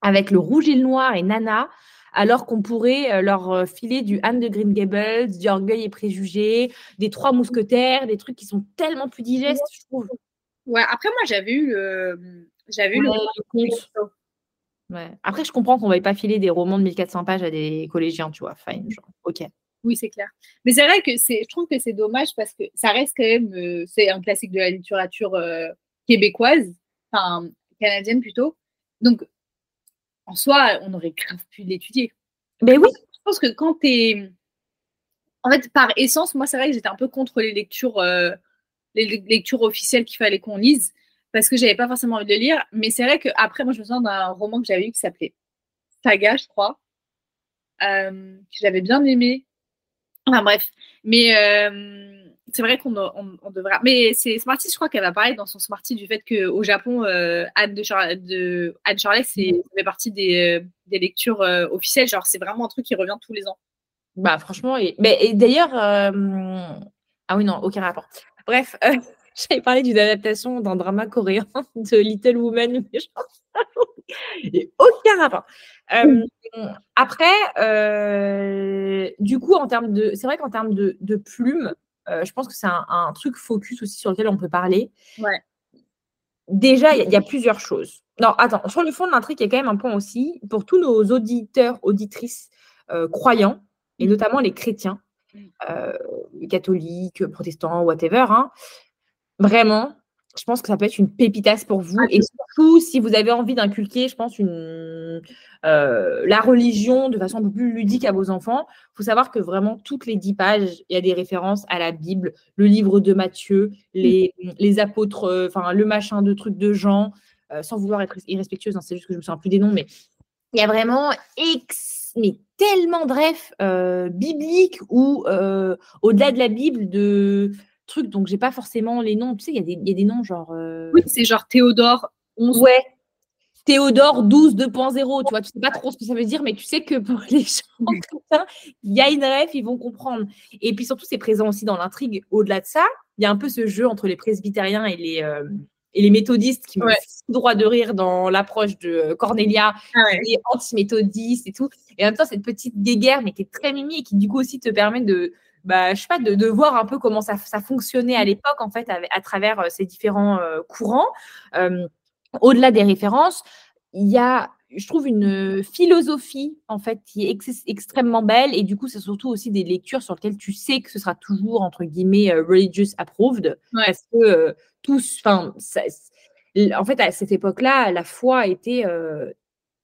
S5: avec le rouge et le noir et Nana, alors qu'on pourrait euh, leur euh, filer du Anne de Green Gables, du Orgueil et Préjugés, des Trois Mousquetaires, des trucs qui sont tellement plus digestes, je trouve.
S4: Ouais, après, moi, j'avais eu le. J'avais eu
S5: Ouais,
S4: le.
S5: Ouais. Après, je comprends qu'on ne va pas filer des romans de 1400 pages à des collégiens, tu vois. Fine, genre, ok.
S4: Oui, c'est clair. Mais c'est vrai que c'est, je trouve que c'est dommage parce que ça reste quand même, euh, c'est un classique de la littérature euh, québécoise, enfin canadienne plutôt. Donc, en soi, on aurait grave pu l'étudier.
S5: Ben oui,
S4: Je pense que quand t'es, en fait, par essence, moi, c'est vrai que j'étais un peu contre les lectures, euh, les le- lectures officielles qu'il fallait qu'on lise parce que j'avais pas forcément envie de le lire. Mais c'est vrai que après, moi, je me souviens d'un roman que j'avais lu qui s'appelait Saga, je crois, que j'avais bien aimé. Enfin bref, mais euh, c'est vrai qu'on on, on devra. Mais c'est Smarty, je crois qu'elle va parler dans son Smarty du fait qu'au Japon, euh, Anne de, Char- de Anne Charlet, c'est ça fait partie des, euh, des lectures euh, officielles. Genre, c'est vraiment un truc qui revient tous les ans.
S5: Bah, franchement, et, mais, et d'ailleurs, ah oui, non, aucun rapport. Bref, <laughs> j'avais parlé d'une adaptation d'un drama coréen <laughs> de Little Woman, mais genre, aucun rapport. Euh, après, euh, du coup, en termes de, c'est vrai qu'en termes de, de plumes, euh, je pense que c'est un, un truc focus aussi sur lequel on peut parler.
S4: Ouais.
S5: Déjà, il y, a- il y a plusieurs choses. Non, attends, sur le fond de l'intrigue, il y a quand même un point aussi pour tous nos auditeurs, auditrices croyants, et
S4: Mhm.
S5: notamment les chrétiens, euh, catholiques, protestants, whatever. hein. Vraiment, je pense que ça peut être une pépitasse pour vous. Et surtout, si vous avez envie d'inculquer, je pense, une, euh, la religion de façon un peu plus ludique à vos enfants, il faut savoir que vraiment, toutes les dix pages, il y a des références à la Bible, le livre de Matthieu, les, les apôtres, euh, enfin, le machin de trucs de Jean, euh, sans vouloir être irrespectueuse, hein, c'est juste que je me souviens plus des noms, mais il y a vraiment ex, mais tellement de refs euh, bibliques ou au-delà de la Bible de trucs, donc j'ai pas forcément les noms. Tu sais, il y, a des- il y a des noms genre. euh,
S4: Oui, c'est genre Théodore 11.
S5: Ouais. Théodore 12 2.0, tu vois, tu sais pas trop ce que ça veut dire, mais tu sais que pour les gens il y a une ref, ils vont comprendre. Et puis surtout, c'est présent aussi dans l'intrigue. Au-delà de ça, il y a un peu ce jeu entre les presbytériens et les, euh, et les méthodistes qui me
S4: Ouais.
S5: fait droit de rire dans l'approche de euh, Cornelia,
S4: Ah ouais.
S5: qui est anti-méthodiste et tout. Et en même temps, cette petite guéguerre, mais qui est très mimi et qui, du coup, aussi te permet de, bah, je sais pas, de, de voir un peu comment ça, ça fonctionnait à l'époque, en fait, à, travers euh, ces différents euh, courants. Euh, au-delà des références, il y a, je trouve, une philosophie, en fait, qui est ex- extrêmement belle. Et du coup, c'est surtout aussi des lectures sur lesquelles tu sais que ce sera toujours, entre guillemets, euh, religious approved.
S4: Ouais.
S5: Parce que euh, tous, enfin, en fait, à cette époque-là, la foi était euh,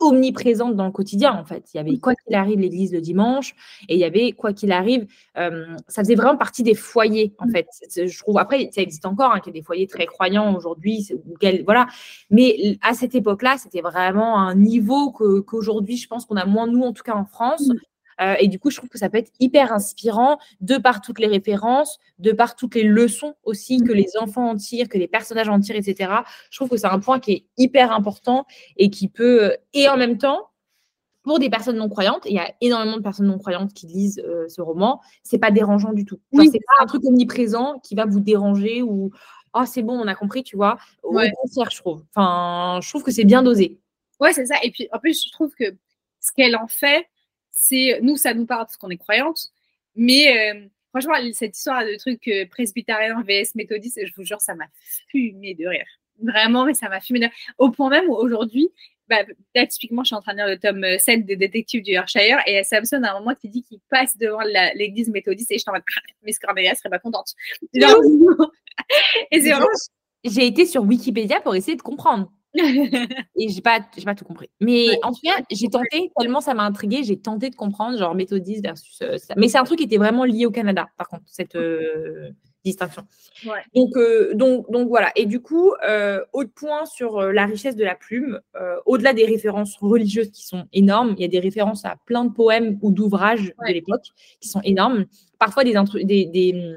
S5: omniprésente dans le quotidien, en fait. Il y avait, quoi qu'il arrive, l'église le dimanche, et il y avait, quoi qu'il arrive, euh, ça faisait vraiment partie des foyers, en
S4: Mm.
S5: fait. Je trouve, après, ça existe encore, hein, qu'il y a des foyers très croyants aujourd'hui, voilà. Mais à cette époque-là, c'était vraiment un niveau qu'aujourd'hui, je pense qu'on a moins, nous, en tout cas en France. Euh, et du coup, je trouve que ça peut être hyper inspirant de par toutes les références, de par toutes les leçons aussi que les enfants en tirent, que les personnages en tirent, etc. Je trouve que c'est un point qui est hyper important et qui peut, euh, et en même temps, pour des personnes non croyantes, il y a énormément de personnes non croyantes qui lisent euh, ce roman, c'est pas dérangeant du tout. Genre,
S4: Oui,
S5: c'est pas un truc omniprésent qui va vous déranger ou ah c'est bon, on a compris, tu vois. Au
S4: Ouais.
S5: contraire, je trouve. Enfin, je trouve que c'est bien dosé.
S4: Ouais, c'est ça. Et puis, en plus, je trouve que ce qu'elle en fait, c'est. Nous, ça nous parle parce qu'on est croyante. Mais euh, franchement, cette histoire de truc euh, presbytérien vs méthodiste, je vous jure, ça m'a fumé de rire. Vraiment, mais ça m'a fumé de rire. Au point même où aujourd'hui, bah, là, typiquement, je suis en train de lire le tome euh, 7 des détectives du Yorkshire et Samson à un moment qui dit qu'il passe devant l'église méthodiste et je suis en mode, <laughs> Miss Cornelia serait pas contente. <laughs> Genre, <laughs> et c'est vraiment.
S5: J'ai été sur Wikipédia pour essayer de comprendre. <laughs> Et j'ai pas, j'ai pas tout compris. Mais
S4: Ouais,
S5: en tout cas, j'ai tenté, tellement ça m'a intrigué, j'ai tenté de comprendre, genre méthodiste versus euh, ça. Mais c'est un truc qui était vraiment lié au Canada, par contre, cette euh, distinction.
S4: Ouais.
S5: Donc, euh, donc, donc voilà. Et du coup, autre point sur la richesse de la plume, au-delà des références religieuses qui sont énormes, il y a des références à plein de poèmes ou d'ouvrages
S4: Ouais.
S5: de l'époque qui sont énormes. Parfois des, des, des,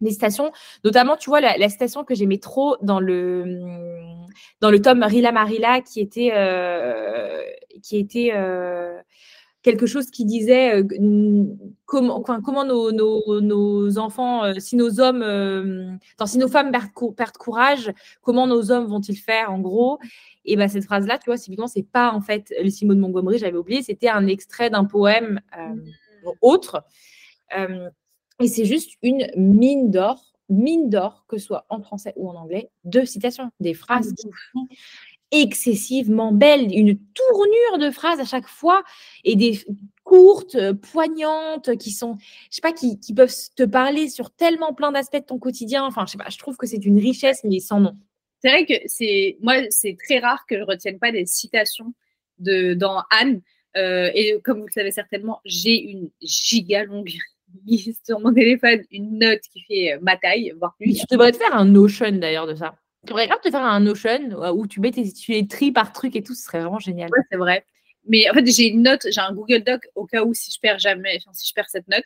S5: des citations, notamment, tu vois, la, la citation que j'aimais trop dans le, dans le tome Rila Marila, qui était, euh, qui était euh, quelque chose qui disait euh, comment, comment nos, nos- nos enfants, si nos hommes, attends, si nos femmes perdent, cou- perdent courage, comment nos hommes vont-ils faire en gros? Et ben cette phrase-là, tu vois, typiquement, c'est pas en fait Lucie Maud Montgomery, j'avais oublié, c'était un extrait d'un poème euh, autre. Et c'est juste une mine d'or, mine d'or, que ce soit en français ou en anglais, de citations, des phrases qui sont excessivement belles, une tournure de phrases à chaque fois et des courtes, euh, poignantes, qui sont, je sais pas, qui, qui peuvent te parler sur tellement plein d'aspects de ton quotidien. Enfin, je sais pas, je trouve que c'est une richesse, mais sans nom.
S4: C'est vrai que c'est moi, c'est très rare que je retienne pas des citations de dans Anne. Euh, et comme vous le savez certainement, j'ai une giga longue liste sur mon téléphone, une note qui fait euh, ma taille, voire plus.
S5: Tu devrais te faire un Notion d'ailleurs de ça. Tu devrais grave te faire un Notion euh, où tu mets tes, tu les tries par truc et tout, ce serait vraiment génial.
S4: Ouais, c'est vrai. Mais en fait, j'ai une note, j'ai un Google Doc au cas où si je perds jamais, enfin, si je perds cette note.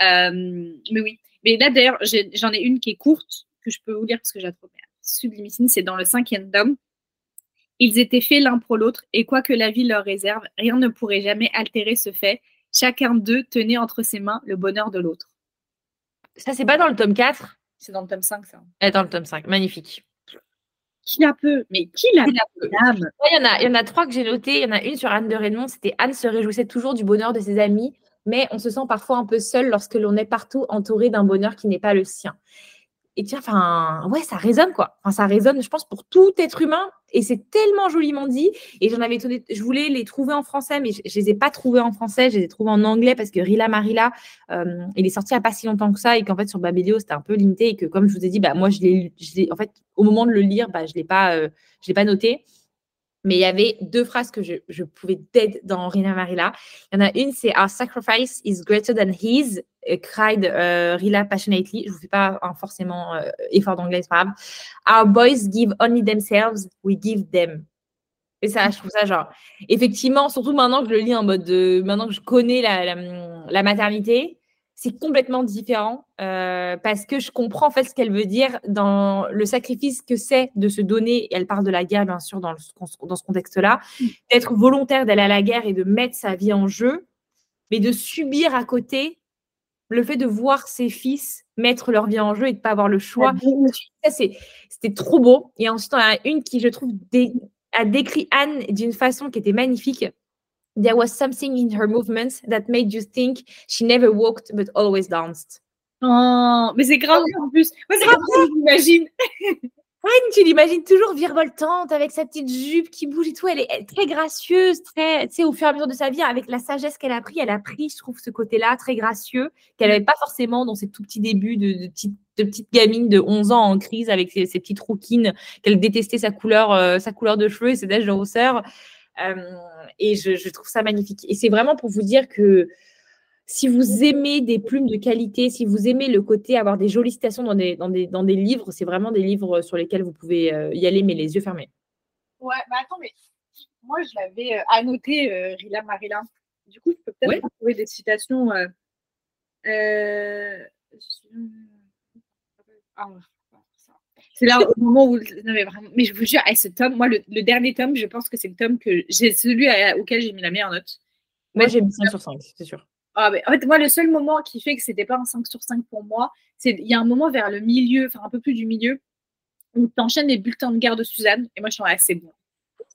S4: Euh, mais oui. Mais là, d'ailleurs, j'en ai une qui est courte, que je peux vous lire parce que j'ai la trouve sublimissime. C'est dans le cinquième tome. Ils étaient faits l'un pour l'autre, et quoi que la vie leur réserve, rien ne pourrait jamais altérer ce fait. Chacun d'eux tenait entre ses mains le bonheur de l'autre.
S5: Ça, c'est pas dans le tome 4,
S4: C'est dans le tome 5, ça.
S5: c'est dans le tome 5. Magnifique.
S4: Qui la peut Mais qui la
S5: peut Ouais, Il y, en a, y en a trois que j'ai notés. Il y en a une sur Anne de Raymond. C'était Anne se réjouissait toujours du bonheur de ses amis, mais on se sent parfois un peu seul lorsque l'on est partout entouré d'un bonheur qui n'est pas le sien. Et tiens, enfin, ouais, ça résonne quoi. Enfin, ça résonne, je pense, pour tout être humain. Et c'est tellement joliment dit. Et j'en avais donné, je voulais les trouver en français, mais je, je les ai pas trouvés en français. Je les ai trouvés en anglais parce que Rila Marila, euh, il est sorti il n'y a pas si longtemps que ça et qu'en fait sur Babelio c'était un peu limité et que comme je vous ai dit, bah moi je l'ai, en fait au moment de le lire, bah je l'ai pas, euh, je l'ai pas noté. Mais il y avait deux phrases que je, je pouvais dead dans Rila Marila. Il y en a une, c'est Our sacrifice is greater than his, euh, cried euh, Rila passionately. Je vous fais pas un forcément euh, effort d'anglais, c'est pas grave. Our boys give only themselves, we give them. Et ça, je trouve ça genre, effectivement, surtout maintenant que je le lis en mode de, maintenant que je connais la maternité, c'est complètement différent euh, parce que je comprends en fait ce qu'elle veut dire dans le sacrifice que c'est de se donner. Et elle parle de la guerre, bien sûr, dans, le- dans ce contexte-là, d'être volontaire d'aller à la guerre et de mettre sa vie en jeu, mais de subir à côté le fait de voir ses fils mettre leur vie en jeu et de ne pas avoir le choix. Ça, C'était trop beau. Et ensuite, on a une qui, je trouve, dé- a décrit Anne d'une façon qui était magnifique. There was something in her movements that made you think she never walked but always danced.
S4: Oh, mais c'est grave en plus. Moi, c'est que j'imagine. <laughs>
S5: Anne, tu l'imagines toujours virevoltante avec sa petite jupe qui bouge et tout. Elle est elle est très gracieuse, très, tu sais, au fur et à mesure de sa vie, avec la sagesse qu'elle a pris, elle a pris, je trouve, ce côté-là très gracieux qu'elle n'avait pas forcément dans ses tout petits débuts de, de, petite, de petite gamine de 11 ans en crise avec ses, ses petites rouquines, qu'elle détestait sa couleur, euh, sa couleur de cheveux et ses taches de rousseur. Euh, et je, je trouve ça magnifique. Et c'est vraiment pour vous dire que si vous aimez des plumes de qualité, si vous aimez le côté avoir des jolies citations dans des, dans des, dans des livres, c'est vraiment des livres sur lesquels vous pouvez euh, y aller, mais les yeux fermés.
S4: Ouais, mais attends, mais moi, je l'avais euh, annoté, euh, Rila Marila. Du coup, je peux peut-être
S5: Ouais.
S4: retrouver des citations. euh, euh, ah. C'est là au moment où. Non, mais, vraiment, mais je vous jure, eh, ce tome, moi, le, le dernier tome, je pense que c'est le tome que j'ai celui à- auquel j'ai mis la meilleure note.
S5: Moi, j'ai mis 5 sur 5, c'est sûr.
S4: Ah, mais en fait, moi, le seul moment qui fait que c'était pas un 5 sur 5 pour moi, c'est il y a un moment vers le milieu, enfin un peu plus du milieu, où tu enchaînes les bulletins de guerre de Suzanne, et moi, je suis assez bon.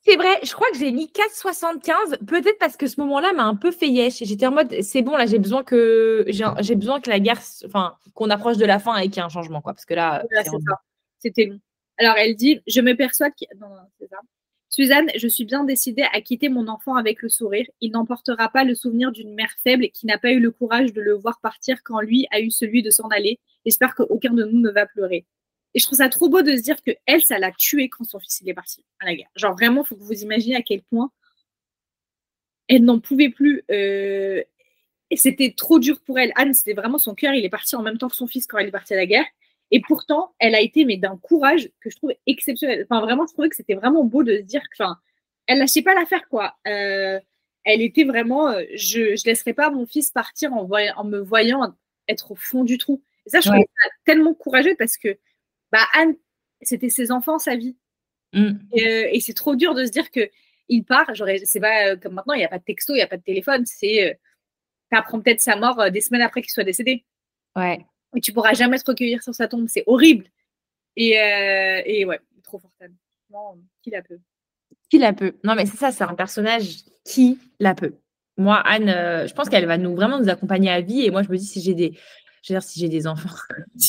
S5: C'est vrai, je crois que j'ai mis 4,75, peut-être parce que ce moment-là m'a un peu fait yesh. J'étais en mode, c'est bon, là, j'ai besoin que j'ai besoin que la guerre, enfin, qu'on approche de la fin et qu'il y ait un changement, quoi. Parce que là,
S4: Voilà,
S5: c'est
S4: ça. C'était long. Alors, elle dit Je me persuade qu'il. Non, non, c'est ça. Suzanne, je suis bien décidée à quitter mon enfant avec le sourire. Il n'emportera pas le souvenir d'une mère faible qui n'a pas eu le courage de le voir partir quand lui a eu celui de s'en aller. J'espère qu'aucun de nous ne va pleurer. Et je trouve ça trop beau de se dire que elle, ça l'a tué quand son fils il est parti à la guerre. Genre vraiment, faut que vous imaginez à quel point elle n'en pouvait plus. euh, c'était trop dur pour elle. Anne, c'était vraiment son cœur. Il est parti en même temps que son fils quand elle est partie à la guerre. Et pourtant, elle a été mais d'un courage que je trouve exceptionnel. Enfin, vraiment, je trouvais que c'était vraiment beau de se dire que, enfin, elle lâchait pas l'affaire, quoi. Euh, elle était vraiment, euh, je, je laisserai pas mon fils partir en, voy- en me voyant être au fond du trou. Et ça, je
S5: Ouais.
S4: trouve ça tellement courageux parce que, bah, Anne, c'était ses enfants, sa vie.
S5: Mm.
S4: Et, euh, et c'est trop dur de se dire que il part. C'est pas comme maintenant, il n'y a pas de texto, il n'y a pas de téléphone. C'est, euh, apprends peut-être sa mort des semaines après qu'il soit décédé.
S5: Ouais.
S4: Et tu pourras jamais te recueillir sur sa tombe. C'est horrible. Et, euh, et ouais, trop fortaine. Non, qui la peut
S5: Qui la peut Non, mais c'est ça, c'est un personnage qui la peut. Moi, Anne, euh, je pense qu'elle va nous vraiment nous accompagner à vie. Et moi, je me dis, si j'ai des, je veux dire, si j'ai des enfants. <laughs>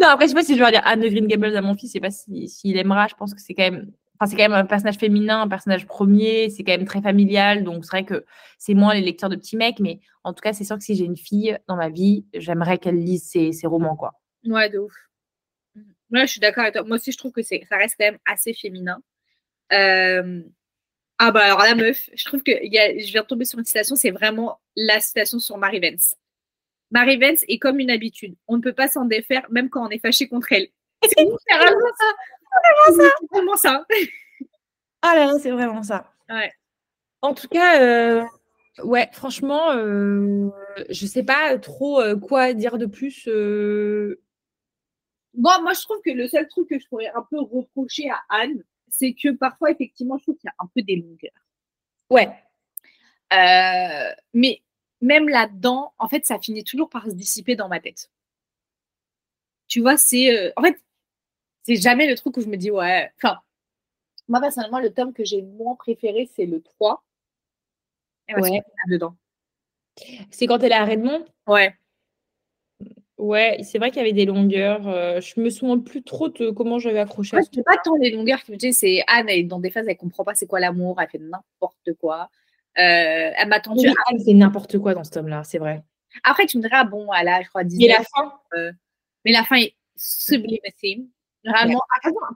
S5: non, après, je sais pas si je vais dire Anne de Green Gables à mon fils. Je sais pas s'il si, aimera. Je pense que c'est quand même. C'est quand même un personnage féminin, un personnage premier. C'est quand même très familial. Donc, c'est vrai que c'est moins les lecteurs de petits mecs. Mais en tout cas, c'est sûr que si j'ai une fille dans ma vie, j'aimerais qu'elle lise ses, romans, quoi.
S4: Ouais, de ouf. Ouais, je suis d'accord avec toi. Moi aussi, je trouve que ça reste quand même assez féminin. Euh... Ah bah alors la meuf, je trouve que je viens de tomber sur une citation, c'est vraiment la citation sur Mary Vance. Mary Vance est comme une habitude. On ne peut pas s'en défaire même quand on est fâché contre elle.
S5: C'est littéralement ça. C'est
S4: vraiment ça. C'est vraiment ça.
S5: Ah là là, c'est vraiment ça.
S4: Ouais.
S5: En tout cas, euh, ouais, franchement, euh, je sais pas trop euh, quoi dire de plus. Euh.
S4: Bon, moi, je trouve que le seul truc que je pourrais un peu reprocher à Anne, c'est que parfois, effectivement, je trouve qu'il y a un peu des longueurs.
S5: Ouais.
S4: Euh, mais même là-dedans, en fait, ça finit toujours par se dissiper dans ma tête. Tu vois, c'est. Euh, en fait, c'est jamais le truc où je me dis, ouais. Enfin, moi, personnellement, le tome que j'ai le moins préféré, c'est le 3.
S5: Ouais.
S4: Dedans.
S5: C'est quand elle est à Redmond?
S4: Ouais.
S5: Ouais, c'est vrai qu'il y avait des longueurs. Euh, je me souviens plus trop de comment j'avais accroché.
S4: Ouais, c'est pas tant les longueurs que tu c'est Anne, elle est dans des phases, elle comprend pas c'est quoi l'amour, elle fait n'importe quoi. Euh, elle m'a tendu.
S5: Oui, Anne fait n'importe quoi dans ce tome-là, c'est vrai.
S4: Après, tu me diras, bon, elle a, je crois, 10
S5: Mais la fin?
S4: euh, Mais la fin est sublimissime. Vraiment,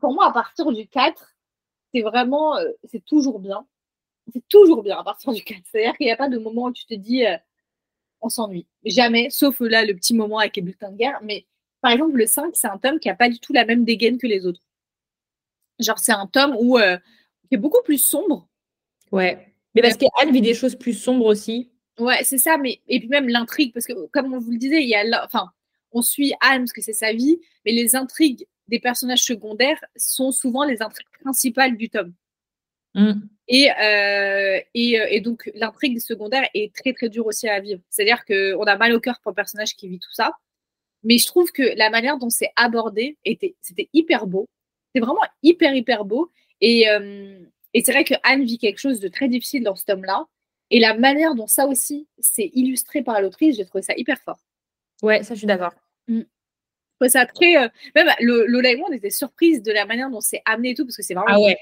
S4: pour moi, à partir du 4, c'est vraiment, euh, c'est toujours bien. C'est toujours bien à partir du 4. C'est-à-dire qu'il n'y a pas de moment où tu te dis, euh, on s'ennuie. Jamais, sauf là, le petit moment avec les bulletins de guerre. Mais par exemple, le 5, c'est un tome qui n'a pas du tout la même dégaine que les autres. Genre, c'est un tome où, euh, qui est beaucoup plus sombre.
S5: Ouais. Mais parce qu'Anne vit des choses plus sombres aussi.
S4: Ouais, c'est ça. Mais et puis même l'intrigue, parce que comme on vous le disait, il y a, enfin, on suit Anne parce que c'est sa vie, mais les intrigues des personnages secondaires sont souvent les intrigues principales du tome.
S5: Mm.
S4: Et, euh, et, et, donc, l'intrigue secondaire est très, très dure aussi à vivre. C'est-à-dire qu'on a mal au cœur pour le personnage qui vit tout ça. Mais je trouve que la manière dont c'est abordé, était, c'était hyper beau. C'est vraiment hyper, hyper beau. Et, euh, et c'est vrai que Anne vit quelque chose de très difficile dans ce tome-là. Et la manière dont ça aussi, c'est illustré par l'autrice, j'ai trouvé ça hyper fort.
S5: Ouais, ça, je suis d'accord.
S4: Mm. Ça très. Euh, même le, Lola et moi, on était surprise de la manière dont c'est amené et tout, parce que c'est vraiment.
S5: Ah ouais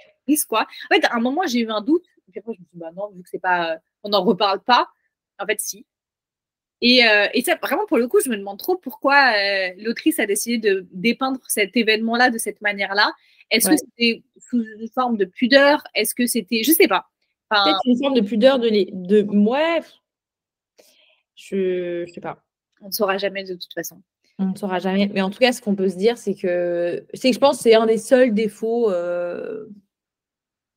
S4: quoi. En fait, à un moment, j'ai eu un doute. Puis après, je me suis dit, bah non, vu que c'est pas, on n'en reparle pas. En fait, si. Et, euh, et ça, vraiment, pour le coup, je me demande trop pourquoi euh, l'autrice a décidé de dépeindre cet événement-là de cette manière-là. Est-ce
S5: Ouais.
S4: que c'était sous une forme de pudeur? Est-ce que c'était, je sais pas. Enfin,
S5: Peut-être une forme de pudeur de les. De... Ouais. Je... je sais pas.
S4: on ne saura jamais de toute façon.
S5: On ne saura jamais. Mais en tout cas, ce qu'on peut se dire, c'est que. C'est que je pense que c'est un des seuls défauts. euh,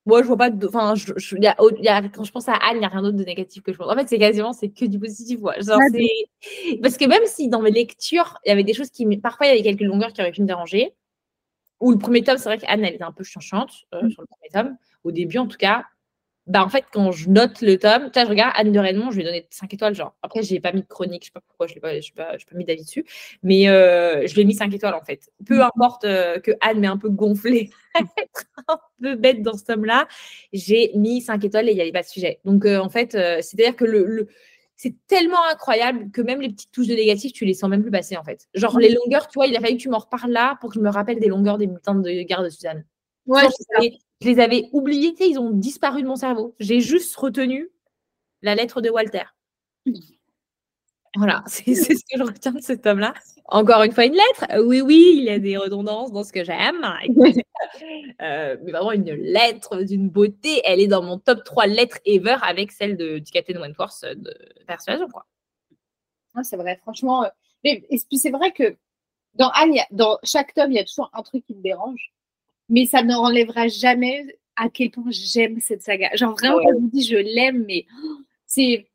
S5: Moi, je vois pas. de- Enfin, je, je- il y a, il y a- quand je pense à Anne, il n'y a rien d'autre de négatif que je pense. En fait, c'est quasiment c'est que du positif. Ouais. Genre, c'est- Parce que même si dans mes lectures, il y avait des choses qui. Parfois, il y avait quelques longueurs qui auraient pu me déranger. Ou le premier tome, c'est vrai qu'Anne, elle était un peu chianchante euh,
S4: Mm.
S5: sur le premier tome. Au début, en tout cas. Bah, en fait, quand je note le tome, tu vois, je regarde Anne de Redmond, je lui ai donné 5 étoiles. Genre. Après, je n'ai pas mis de chronique, je sais pas pourquoi, je n'ai pas, je pas, j'ai pas mis d'avis dessus. Mais euh, je lui ai mis 5 étoiles, en fait. Peu importe euh, que Anne m'ait un peu gonflé, <laughs> un peu bête dans ce tome-là, j'ai mis 5 étoiles et il n'y avait pas de sujet. Donc, euh, en fait, c'est-à-dire que le, le- c'est tellement incroyable que même les petites touches de négatif, tu les sens même plus passer, en fait. Genre, les longueurs, tu vois, il a fallu que tu m'en reparles là pour que je me rappelle des longueurs des bulletins de garde de Suzanne.
S4: Ouais.
S5: Je, les- avais oubliés, ils ont disparu de mon cerveau. J'ai juste retenu la lettre de Walter. Voilà, <laughs> c'est ce que je retiens de cet homme-là. Encore une fois, une lettre. Oui, oui, il y a des redondances dans ce que j'aime. <laughs> Euh, mais vraiment une lettre d'une beauté. Elle est dans mon top 3 lettres ever avec celle de, du Captain Wentworth euh, de Persuasion. Quoi.
S4: Ouais, c'est vrai, franchement. euh, Mais, et puis c'est vrai que dans Anne, dans chaque tome, il y a toujours un truc qui me dérange, mais ça ne enlèvera jamais à quel point j'aime cette saga. Genre vraiment,
S5: Ouais.
S4: je vous dis je l'aime, mais oh, c'est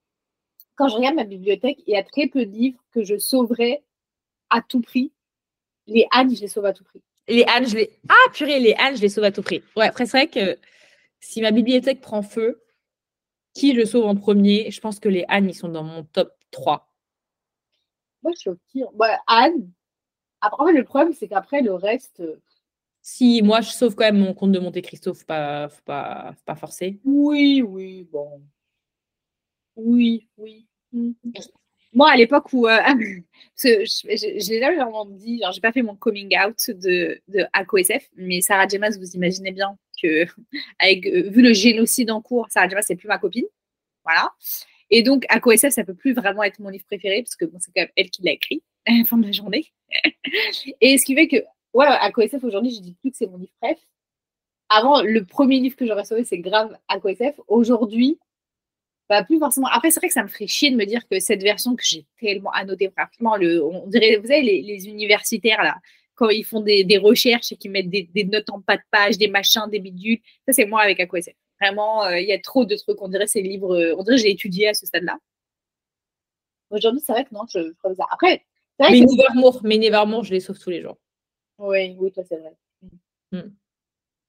S4: quand je regarde ma bibliothèque, il y a très peu de livres que je sauverais à tout prix. Les Anne, je les sauve à tout prix.
S5: Les Anne, je les. Ah, purée, les Anne, je les sauve à tout prix. Ouais, après, c'est vrai que si ma bibliothèque prend feu, qui je sauve en premier? Je pense que les Anne, ils sont dans mon top 3.
S4: Moi, je suis au pire. Ouais, Anne. Après, le problème, c'est qu'après, le reste.
S5: Si moi, je sauve quand même mon compte de Monte Cristo, faut pas, faut pas, faut pas forcer.
S4: Oui, oui, bon. Oui, oui. Mhm. Moi, à l'époque où. euh, <laughs> parce que je, je, je l'ai vraiment dit, genre, j'ai pas fait mon coming out de, de ACOSF, mais Sarah Jemas, vous imaginez bien que, <laughs> avec, euh, vu le génocide en cours, Sarah Jemas, c'est plus ma copine. Voilà. Et donc, ACOSF, ça peut plus vraiment être mon livre préféré, parce que bon, c'est quand même elle qui l'a écrit <laughs> à la fin de la journée. Et ce qui fait que, ouais, ACOSF, aujourd'hui, je dis plus que c'est mon livre préf. Avant, le premier livre que j'aurais sauvé, c'est grave ACOSF. Aujourd'hui, bah, plus forcément. Après, c'est vrai que ça me ferait chier de me dire que cette version que j'ai tellement annotée, franchement, le, on dirait, vous savez, les, les universitaires, là, quand ils font des, des recherches et qu'ils mettent des, des, notes en pas de page, des machins, des bidules, ça, c'est moi avec AQSF. Vraiment, il euh, y a trop de trucs. On dirait ces livres, euh, on dirait que j'ai étudié à ce stade-là. Aujourd'hui, c'est vrai que non, je, je trouve ça. Après,
S5: mais, que... Nevermore, mais Nevermore, je les sauve tous les jours.
S4: Oui, oui, toi, c'est vrai. Mm.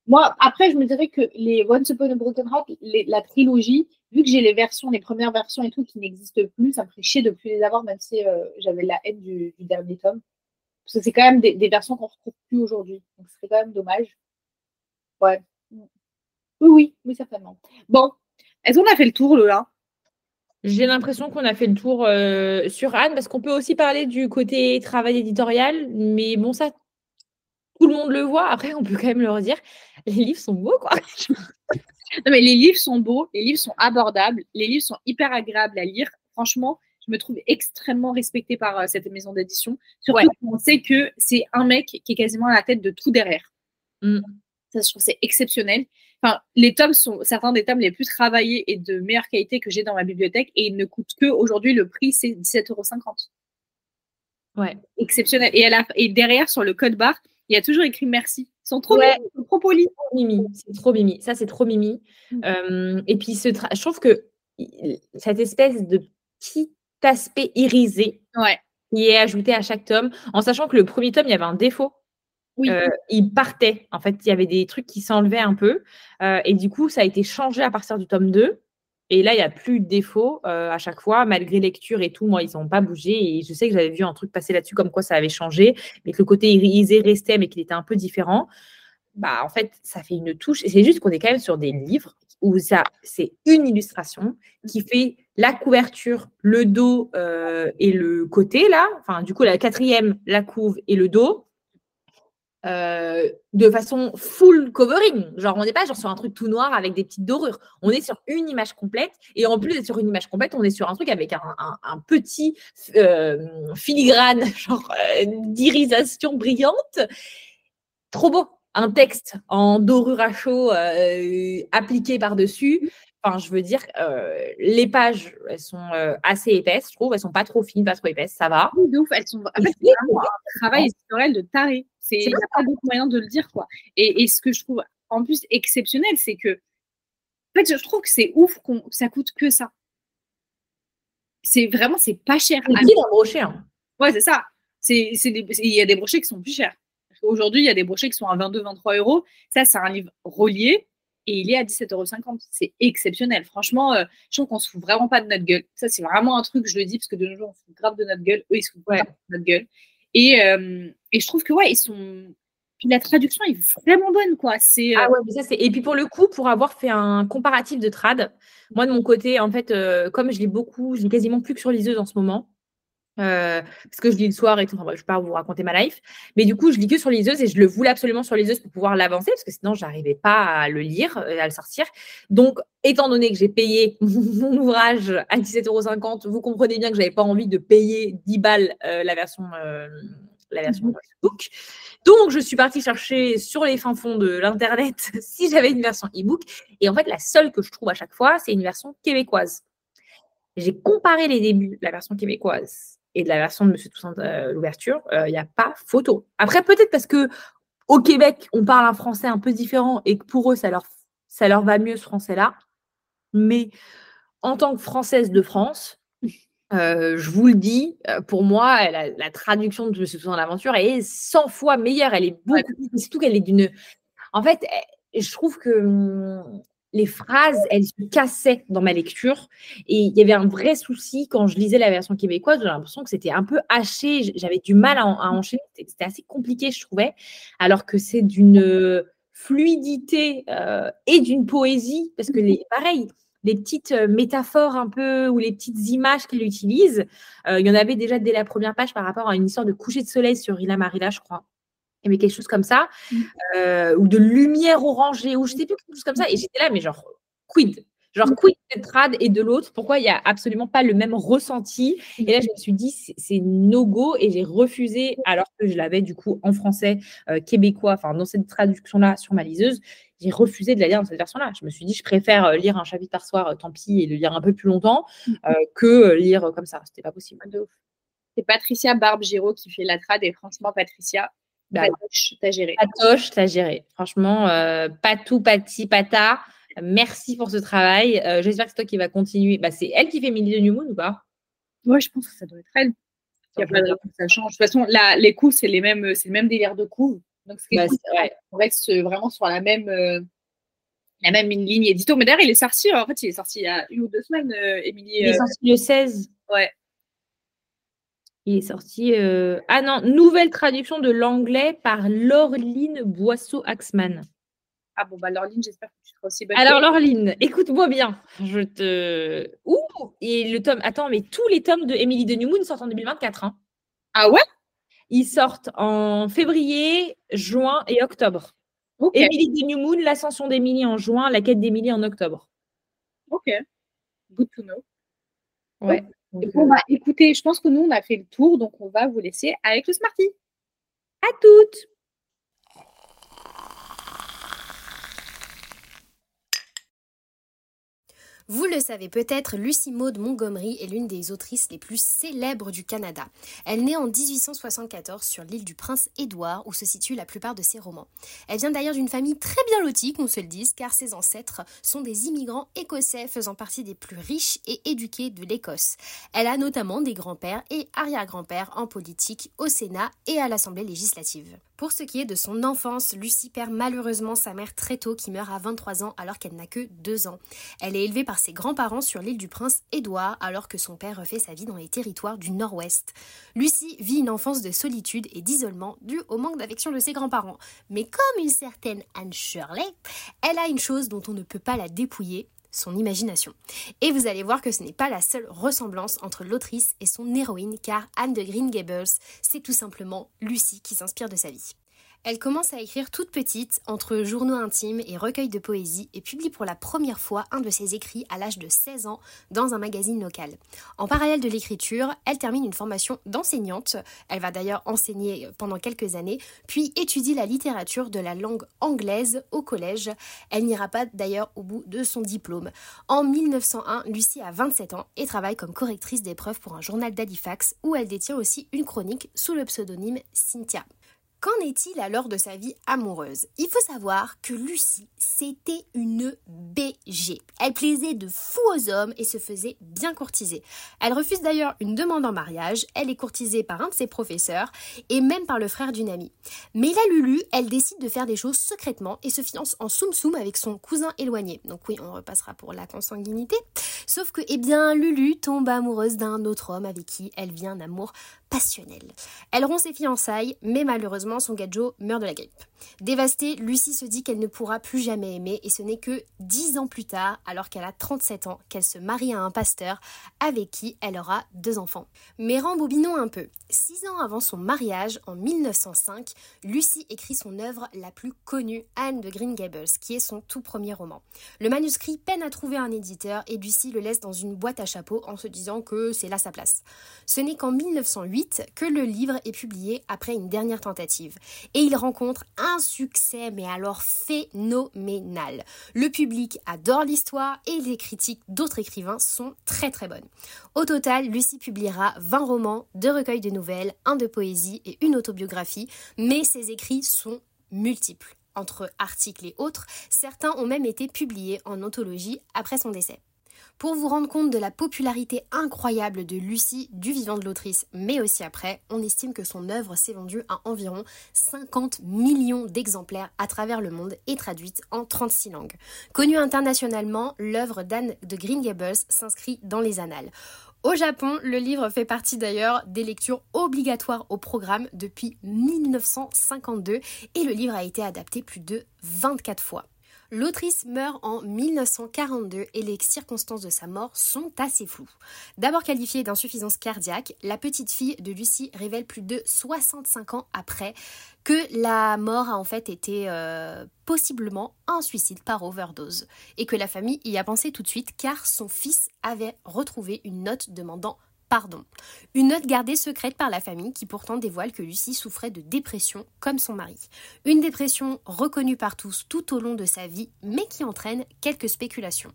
S4: Moi, après, je me dirais que les Once Upon a Broken Heart, les, la trilogie, vu que j'ai les versions, les premières versions et tout qui n'existent plus, ça me ferait chier de plus les avoir, même si euh, j'avais la haine du, du, dernier tome. Parce que c'est quand même des, des versions qu'on ne retrouve plus aujourd'hui. Donc, ce serait quand même dommage. Ouais. Oui, oui, oui, certainement. Bon, est-ce qu'on a fait le tour, Lola?
S5: J'ai l'impression qu'on a fait le tour euh, sur Anne, parce qu'on peut aussi parler du côté travail éditorial, mais bon, ça, tout le monde le voit. Après, on peut quand même leur dire, les livres sont beaux, quoi. <laughs>
S4: non, mais les livres sont beaux, les livres sont abordables, les livres sont hyper agréables à lire. Franchement, je me trouve extrêmement respectée par euh, cette maison d'édition. Surtout ouais. on sait que c'est un mec qui est quasiment à la tête de tout derrière.
S5: Mm.
S4: Ça, je trouve c'est exceptionnel. Enfin, les tomes sont certains des tomes les plus travaillés et de meilleure qualité que j'ai dans ma bibliothèque et ils ne coûtent que aujourd'hui le prix c'est 17,50 euros.
S5: Ouais.
S4: Exceptionnel. Et, à la, et derrière sur le code barre, il y a toujours écrit merci. Ils sont trop, ouais. mimis, trop polis.
S5: Mimi, c'est trop mimi. Ça, c'est trop mimi. Mm. Euh, et puis, ce je trouve que cette espèce de petit aspect irisé
S4: ouais.
S5: qui est ajouté à chaque tome, en sachant que le premier tome, il y avait un défaut.
S4: Oui.
S5: Euh, il partait. En fait, il y avait des trucs qui s'enlevaient un peu. Euh, et du coup, ça a été changé à partir du tome 2. Et là, il n'y a plus de défaut euh, à chaque fois, malgré lecture et tout. Moi, ils n'ont pas bougé. Et je sais que j'avais vu un truc passer là-dessus, comme quoi ça avait changé, mais que le côté irisé restait, mais qu'il était un peu différent. Bah, en fait, ça fait une touche. C'est juste qu'on est quand même sur des livres où ça, c'est une illustration qui fait la couverture, le dos euh, et le côté, là. Enfin, du coup, la quatrième, la couve et le dos. Euh, de façon full covering. Genre, on n'est pas genre sur un truc tout noir avec des petites dorures. On est sur une image complète. Et en plus d'être sur une image complète, on est sur un truc avec un, petit euh, filigrane, <laughs> genre euh, d'irisation brillante. Trop beau. Un texte en dorure à chaud appliqué par-dessus. Enfin, je veux dire, les pages, elles sont assez épaisses, je trouve. Elles sont pas trop fines, pas trop épaisses. Ça va.
S4: Oui, de ouf. Elles sont. En fait, c'est vraiment un travail éditorial de taré. Il n'y a pas d'autre moyen de le dire, quoi. Et, et, ce que je trouve en plus exceptionnel, c'est que, en fait, je trouve que c'est ouf qu'on ça coûte que ça. C'est vraiment, c'est pas cher.
S5: C'est qui d'un brochet hein.
S4: Ouais, c'est ça. C'est, c'est il y a des brochets qui sont plus chers. Aujourd'hui, il y a des brochets qui sont à 22, 23 euros. Ça, c'est un livre relié et il est à 17,50 euros. C'est exceptionnel. Franchement, euh, je trouve qu'on se fout vraiment pas de notre gueule. Ça, c'est vraiment un truc, je le dis, parce que de nos jours, on se fout grave de notre gueule. Eux, ils se foutent
S5: ouais.
S4: de notre gueule. Et, euh, et je trouve que, ouais, ils sont. Puis la traduction est vraiment bonne, quoi. C'est,
S5: ah ouais, mais ça, c'est... Et puis pour le coup, pour avoir fait un comparatif de trad, moi, de mon côté, en fait, euh, comme je lis beaucoup, je lis quasiment plus que sur liseuse en ce moment. Euh, parce que je lis le soir et tout. Enfin, bref, je ne vais pas vous raconter ma life. Mais du coup, je lis que sur liseuse et je le voulais absolument sur liseuse pour pouvoir l'avancer parce que sinon, je n'arrivais pas à le lire, à le sortir. Donc, étant donné que j'ai payé <laughs> mon ouvrage à 17,50 euros, vous comprenez bien que je n'avais pas envie de payer 10 balles euh, la version, euh, la version
S4: Mhm.
S5: e-book. Donc, je suis partie chercher sur les fins fonds de l'Internet <laughs> si j'avais une version e-book. Et en fait, la seule que je trouve à chaque fois, c'est une version québécoise. J'ai comparé les débuts la version québécoise et de la version de Monsieur Toussaint euh, l'ouverture, il n'y a pas photo. Après, peut-être parce que au Québec, on parle un français un peu différent et que pour eux, ça leur, ça leur va mieux ce français-là. Mais en tant que Française de France, euh, je vous le dis, euh, pour moi, la, la traduction de Monsieur Toussaint l'aventure est 100 fois meilleure. Elle est beaucoup plus, surtout qu'elle est d'une. En fait, elle- je trouve que hum, les phrases, elles se cassaient dans ma lecture. Et il y avait un vrai souci quand je lisais la version québécoise. J'ai l'impression que c'était un peu haché. J'avais du mal à, enchaîner. C'était assez compliqué, je trouvais. Alors que c'est d'une fluidité euh, et d'une poésie. Parce que, les, pareil, les petites euh, métaphores un peu ou les petites images qu'elle utilise, euh, il y en avait déjà dès la première page par rapport à une histoire de coucher de soleil sur Ila Marilla, je crois avait quelque chose comme ça, mmh. euh, ou de lumière orangée, ou je sais plus quelque chose comme ça. Et j'étais là, mais genre, quid? Genre, mmh. quid cette trad et de l'autre? Pourquoi il n'y a absolument pas le même ressenti? Et là, je me suis dit, c'est no-go et j'ai refusé, alors que je l'avais du coup en français euh, québécois, enfin, dans cette traduction-là sur ma liseuse, j'ai refusé de la lire dans cette version-là. Je me suis dit, je préfère euh, lire un chapitre par soir, tant pis, et le lire un peu plus longtemps, mmh. que lire comme ça. C'était pas possible.
S4: C'est Patricia Barbe Giraud qui fait la trad et franchement, Patricia,
S5: Patoche, t'as géré. Patoche, t'as géré. Franchement, euh, patou, pati, pata. Merci pour ce travail. Euh, j'espère que c'est toi qui va continuer. Bah, c'est elle qui fait Mini de New Moon ou pas?
S4: Ouais, je pense que ça doit être elle. Il y a pas de ça change. De toute façon, là, les coups, c'est les mêmes, c'est le même délire de coups. Donc, c'est bah, on reste vraiment sur la même, euh, la même ligne édito. Mais d'ailleurs, il est sorti. En fait, il est sorti il y a une ou deux semaines, Émilie.
S5: il est sorti le 16.
S4: Ouais.
S5: Il est sorti. Euh, ah non, nouvelle traduction de l'anglais par Laureline Boisseau-Axman.
S4: Ah bon, bah Laureline, j'espère que tu seras aussi
S5: bonne. Alors Laureline, écoute-moi bien. Je te. Ouh Et le tome. Attends, mais tous les tomes de Emily de Newmoon sortent en 2024. Hein.
S4: Ah ouais?
S5: Ils sortent en février, juin et octobre. Okay. Emily de Newmoon, l'ascension d'Emily en juin, la quête d'Emily en octobre.
S4: Ok. Good to know.
S5: Ouais.
S4: Bon, bah, écoutez, je pense que nous, on a fait le tour, donc on va vous laisser avec le Smarty.
S5: À toutes
S6: Vous le savez peut-être, Lucie Maud Montgomery est l'une des autrices les plus célèbres du Canada. Elle naît en 1874 sur l'île du Prince Édouard où se situent la plupart de ses romans. Elle vient d'ailleurs d'une famille très bien lotie, qu'on se le dise, car ses ancêtres sont des immigrants écossais faisant partie des plus riches et éduqués de l'Écosse. Elle a notamment des grands-pères et arrière-grands-pères en politique au Sénat et à l'Assemblée législative. Pour ce qui est de son enfance, Lucie perd malheureusement sa mère très tôt qui meurt à 23 ans alors qu'elle n'a que 2 ans. Elle est élevée par ses grands-parents sur l'île du prince Édouard alors que son père refait sa vie dans les territoires du nord-ouest. Lucie vit une enfance de solitude et d'isolement due au manque d'affection de ses grands-parents. Mais comme une certaine Anne Shirley, elle a une chose dont on ne peut pas la dépouiller, son imagination. Et vous allez voir que ce n'est pas la seule ressemblance entre l'autrice et son héroïne, car Anne de Green Gables, c'est tout simplement Lucie qui s'inspire de sa vie. Elle commence à écrire toute petite, entre journaux intimes et recueils de poésie, et publie pour la première fois un de ses écrits à l'âge de 16 ans dans un magazine local. En parallèle de l'écriture, elle termine une formation d'enseignante, elle va d'ailleurs enseigner pendant quelques années, puis étudie la littérature de la langue anglaise au collège. Elle n'ira pas d'ailleurs au bout de son diplôme. En 1901, Lucie a 27 ans et travaille comme correctrice d'épreuves pour un journal d'Halifax où elle détient aussi une chronique sous le pseudonyme Cynthia. Qu'en est-il alors de sa vie amoureuse? Il faut savoir que Lucie, c'était une BG. Elle plaisait de fou aux hommes et se faisait bien courtiser. Elle refuse d'ailleurs une demande en mariage, elle est courtisée par un de ses professeurs et même par le frère d'une amie. Mais la Lulu, elle décide de faire des choses secrètement et se fiance en soum soum avec son cousin éloigné. Donc oui, on repassera pour la consanguinité. Sauf que, eh bien, Lulu tombe amoureuse d'un autre homme avec qui elle vit un amour passionnel. Elle rompt ses fiançailles, mais malheureusement son gadjo meurt de la grippe. Dévastée, Lucie se dit qu'elle ne pourra plus jamais aimer et ce n'est que dix ans plus tard, alors qu'elle a 37 ans, qu'elle se marie à un pasteur avec qui elle aura deux enfants. Mais rembobinons un peu. Six ans avant son mariage, en 1905, Lucie écrit son œuvre la plus connue, Anne de Green Gables, qui est son tout premier roman. Le manuscrit peine à trouver un éditeur et Lucie le laisse dans une boîte à chapeau en se disant que c'est là sa place. Ce n'est qu'en 1908 que le livre est publié après une dernière tentative et il rencontre un succès, mais alors phénoménal. Le public adore l'histoire et les critiques d'autres écrivains sont très très bonnes. Au total, Lucie publiera 20 romans, 2 recueils de nouvelles, un de poésie et une autobiographie, mais ses écrits sont multiples. Entre articles et autres, certains ont même été publiés en anthologie après son décès. Pour vous rendre compte de la popularité incroyable de Lucie du vivant de l'autrice, mais aussi après, on estime que son œuvre s'est vendue à environ 50 millions d'exemplaires à travers le monde et traduite en 36 langues. Connue internationalement, l'œuvre d'Anne de Green Gables s'inscrit dans les annales. Au Japon, le livre fait partie d'ailleurs des lectures obligatoires au programme depuis 1952 et le livre a été adapté plus de 24 fois. L'autrice meurt en 1942 et les circonstances de sa mort sont assez floues. D'abord qualifiée d'insuffisance cardiaque, la petite fille de Lucie révèle plus de 65 ans après que la mort a en fait été euh, possiblement un suicide par overdose et que la famille y a pensé tout de suite car son fils avait retrouvé une note demandant pardon. Une note gardée secrète par la famille qui pourtant dévoile que Lucie souffrait de dépression comme son mari. Une dépression reconnue par tous tout au long de sa vie mais qui entraîne quelques spéculations.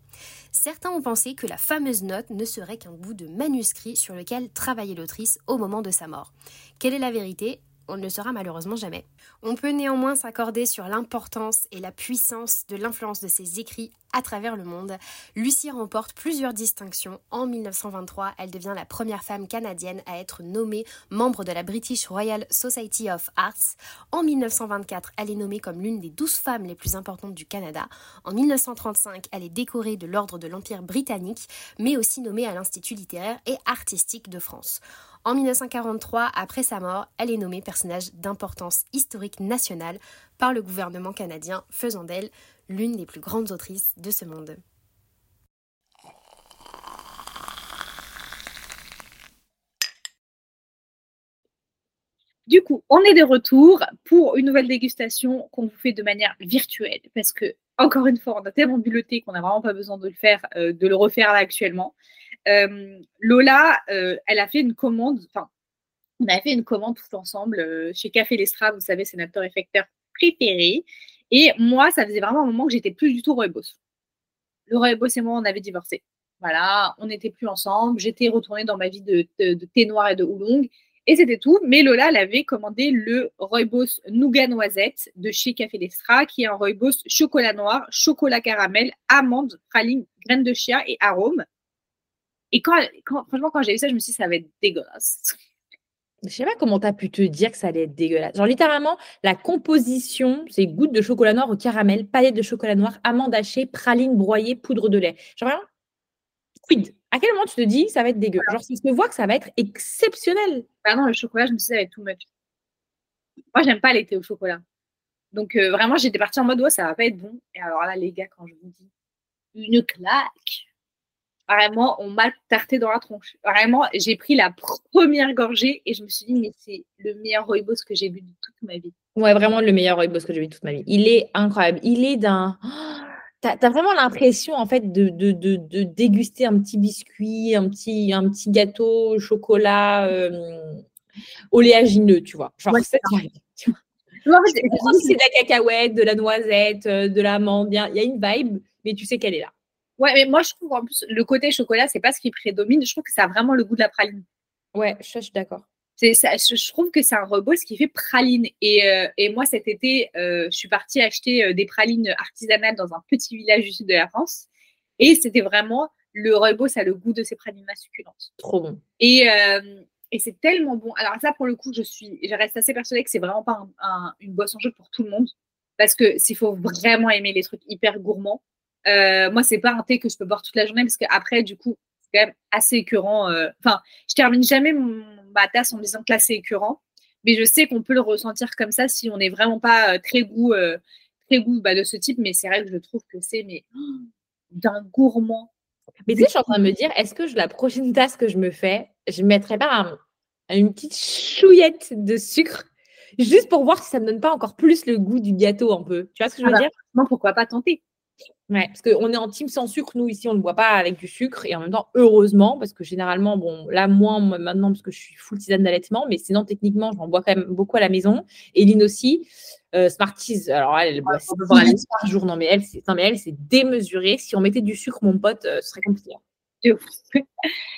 S6: Certains ont pensé que la fameuse note ne serait qu'un bout de manuscrit sur lequel travaillait l'autrice au moment de sa mort. Quelle est la vérité? On ne le saura malheureusement jamais. On peut néanmoins s'accorder sur l'importance et la puissance de l'influence de ses écrits à travers le monde. Lucie remporte plusieurs distinctions. En 1923, elle devient la première femme canadienne à être nommée membre de la British Royal Society of Arts. En 1924, elle est nommée comme l'une des douze femmes les plus importantes du Canada. En 1935, elle est décorée de l'Ordre de l'Empire britannique, mais aussi nommée à l'Institut littéraire et artistique de France. En 1943, après sa mort, elle est nommée personnage d'importance historique nationale par le gouvernement canadien, faisant d'elle l'une des plus grandes autrices de ce monde.
S4: Du coup, on est de retour pour une nouvelle dégustation qu'on vous fait de manière virtuelle parce que, encore une fois, on a tellement bu le thé qu'on n'a vraiment pas besoin de le faire, euh, de le refaire là actuellement. Euh, Lola, euh, elle a fait une commande, enfin, on a fait une commande tout ensemble chez Café Lestra, vous savez, c'est notre torréfacteur préféré. Et moi, ça faisait vraiment un moment que j'étais plus du tout Roybos. Le Roybos et moi, on avait divorcé. Voilà, on n'était plus ensemble. J'étais retournée dans ma vie de, thé noir et de oolong. Et c'était tout. Mais Lola, elle avait commandé le Roybos Nougat Noisette de chez Café Lestra, qui est un Roybos chocolat noir, chocolat caramel, amande, praline, graines de chia et arôme. Et quand, franchement, quand j'ai vu ça, je me suis dit, ça va être dégueulasse.
S5: Je sais pas comment tu as pu te dire que ça allait être dégueulasse. Genre, littéralement, la composition, c'est gouttes de chocolat noir au caramel, palettes de chocolat noir, amandes hachées, praline broyée, poudre de lait. Genre, vraiment, quid? À quel moment tu te dis ça va être dégueu? Genre, ça se voit que ça va être exceptionnel.
S4: Non, le chocolat, je me suis dit, ça va être too much. Moi, j'aime pas l'été au chocolat. Donc, euh, vraiment, j'étais partie en mode, ouais, ça va pas être bon. Et alors là, les gars, quand je vous dis une claque, Vraiment, on m'a tarté dans la tronche. Vraiment, j'ai pris la première gorgée et je me suis dit, mais c'est le meilleur rooibos que j'ai bu de toute ma vie.
S5: Ouais, vraiment le meilleur rooibos que j'ai vu de toute ma vie. Il est incroyable. Il est d'un. Tu as, vraiment l'impression, en fait, de, de, de, déguster un petit biscuit, un petit, un petit gâteau au chocolat euh, oléagineux, tu vois. Genre, c'est c'est de la cacahuète, de la noisette, euh, de l'amande. Il y a une vibe, mais tu sais qu'elle est là.
S4: Ouais, mais moi, je trouve en plus, le côté chocolat, c'est pas ce qui prédomine. Je trouve que ça a vraiment le goût de la praline.
S5: Ouais, je, suis d'accord.
S4: Ça, je, trouve que c'est un ce qui fait praline. Et, euh, et moi, cet été, euh, je suis partie acheter euh, des pralines artisanales dans un petit village du sud de la France. Et c'était vraiment, le ça a le goût de ces pralines succulentes.
S5: Trop bon.
S4: Et, et c'est tellement bon. Alors ça, pour le coup, je suis, je reste assez persuadée que c'est vraiment pas une boisson chaude pour tout le monde. Parce que s'il faut vraiment aimer les trucs hyper gourmands, moi, c'est pas un thé que je peux boire toute la journée parce qu'après, du coup, c'est quand même assez écœurant. Enfin, je termine jamais mon, tasse en disant que là, c'est écœurant. Mais je sais qu'on peut le ressentir comme ça si on n'est vraiment pas euh, très goût, très goût bah, de ce type. Mais c'est vrai que je trouve que c'est mais d'un gourmand.
S5: Mais tu sais, je suis en train de me dire, est-ce que la prochaine tasse que je me fais, je mettrai pas une petite chouillette de sucre juste pour voir si ça ne me donne pas encore plus le goût du gâteau un peu? Tu vois ce que je veux ah bah, dire?
S4: Non, pourquoi pas tenter?
S5: Ouais, parce qu'on est en team sans sucre. Nous, ici, on ne boit pas avec du sucre. Et en même temps, heureusement, parce que généralement, bon, là, moins maintenant, parce que je suis full tisane d'allaitement, mais sinon, techniquement, j'en bois quand même beaucoup à la maison. Et Lynn aussi. Euh, Smarties, alors elle, elle boit par jour. Non, mais elle, c'est, mais elle, c'est démesuré. Si on mettait du sucre, mon pote, euh, ce serait compliqué. <laughs>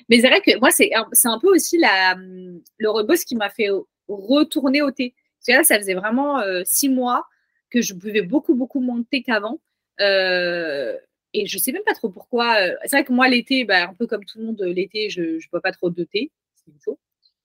S4: mais c'est vrai que moi, c'est, c'est un peu aussi la, le rebus qui m'a fait retourner au thé. Parce que là, ça faisait vraiment euh, six mois que je buvais beaucoup, beaucoup moins de thé qu'avant. Euh, Et je sais même pas trop pourquoi. euh, C'est vrai que moi, l'été, bah, un peu comme tout le monde, euh, l'été, je ne bois pas trop de thé. C'est une chose.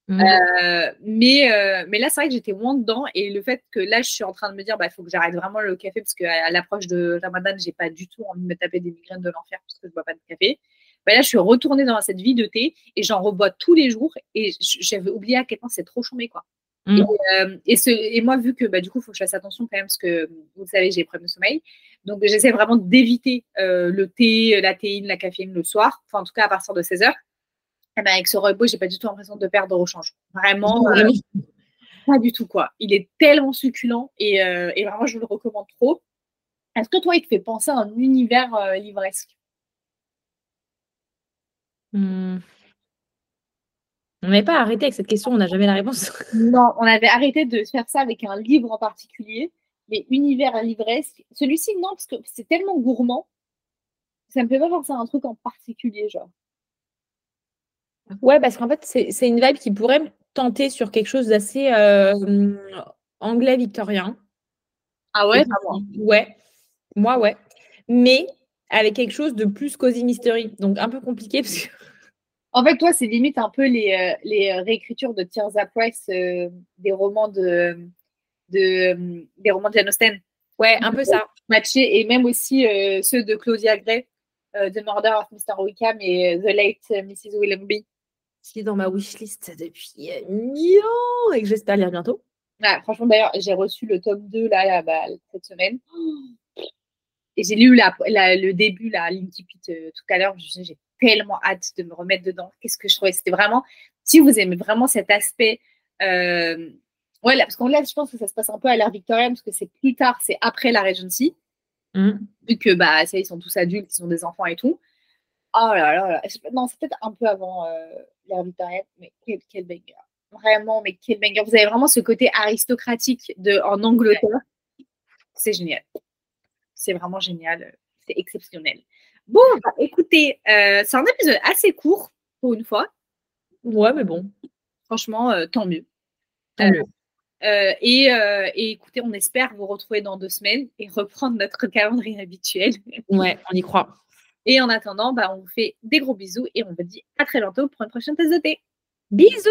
S5: Mhm.
S4: Euh, mais, euh, mais là, c'est vrai que j'étais moins dedans. Et le fait que là, je suis en train de me dire, il faut que j'arrête vraiment le café parce qu'à à l'approche de Ramadan, j'ai pas du tout envie de me taper des migraines de l'enfer parce que je bois pas de café. Bah là, je suis retournée dans cette vie de thé et j'en rebois tous les jours. Et j'avais oublié à quel point c'est trop chambé, quoi.
S5: Mm.
S4: Et, euh, et, ce, et moi, vu que bah, du coup, il faut que je fasse attention quand même parce que vous le savez, j'ai des problèmes de sommeil. Donc, j'essaie vraiment d'éviter euh, le thé, la théine, la caféine le soir. Enfin, en tout cas, à partir de 16 heures. Eh ben, avec ce rooibos, j'ai pas du tout l'impression de perdre au change. Vraiment, euh, pas du tout, quoi. Il est tellement succulent et, euh, et vraiment, je vous le recommande trop. Est-ce que toi, il te fait penser à un univers euh, livresque?
S5: Hmm. On n'avait pas arrêté avec cette question, on n'a jamais la réponse. <laughs>
S4: Non, on avait arrêté de faire ça avec un livre en particulier, mais univers livresque. Celui-ci, non, parce que c'est tellement gourmand. Ça me fait pas penser à un truc en particulier, genre.
S5: Ouais, parce qu'en fait, c'est une vibe qui pourrait me tenter sur quelque chose d'assez euh, anglais victorien.
S4: Ah ouais, pas moi.
S5: Ouais, moi, ouais. Mais avec quelque chose de plus cozy mystery. Donc, un peu compliqué parce que.
S4: En fait, toi, c'est limite un peu les, euh, les euh, réécritures de Tirza Price euh, des romans de, de euh, des romans de Jane Austen.
S5: Ouais, un peu ça.
S4: matchés et même aussi euh, ceux de Claudia Gray, euh, The Murder of Mr. Wickham et The Late Mrs. Willoughby.
S5: qui est dans ma wishlist depuis mille ans et que j'espère lire bientôt.
S4: Franchement, d'ailleurs, j'ai reçu le tome 2 là, là, bah, cette semaine. Et j'ai lu la, la- le début, là, l'Inkipit euh, tout à l'heure. J'ai tellement hâte de me remettre dedans. Qu'est-ce que je trouvais? C'était vraiment, si vous aimez vraiment cet aspect. euh, ouais, là, parce qu'en là, je pense que ça se passe un peu à l'ère victorienne, parce que c'est plus tard, c'est après la Regency.
S5: Mhm.
S4: vu que bah ça, ils sont tous adultes, ils sont des enfants et tout. Oh là là là. Non, c'est peut-être un peu avant euh, l'ère victorienne, mais quel, quel banger. Vraiment, mais quel banger. Vous avez vraiment ce côté aristocratique de, en Angleterre. C'est génial. C'est vraiment génial. C'est exceptionnel. Bon, bah, écoutez, euh, c'est un épisode assez court pour une fois.
S5: Ouais, mais bon.
S4: Franchement, euh, tant mieux.
S5: Tant mieux.
S4: Euh, et, et écoutez, on espère vous retrouver dans deux semaines et reprendre notre calendrier habituel. <laughs>
S5: Ouais, on y croit.
S4: Et en attendant, bah, on vous fait des gros bisous et on vous dit à très bientôt pour une prochaine tasse de thé.
S5: Bisous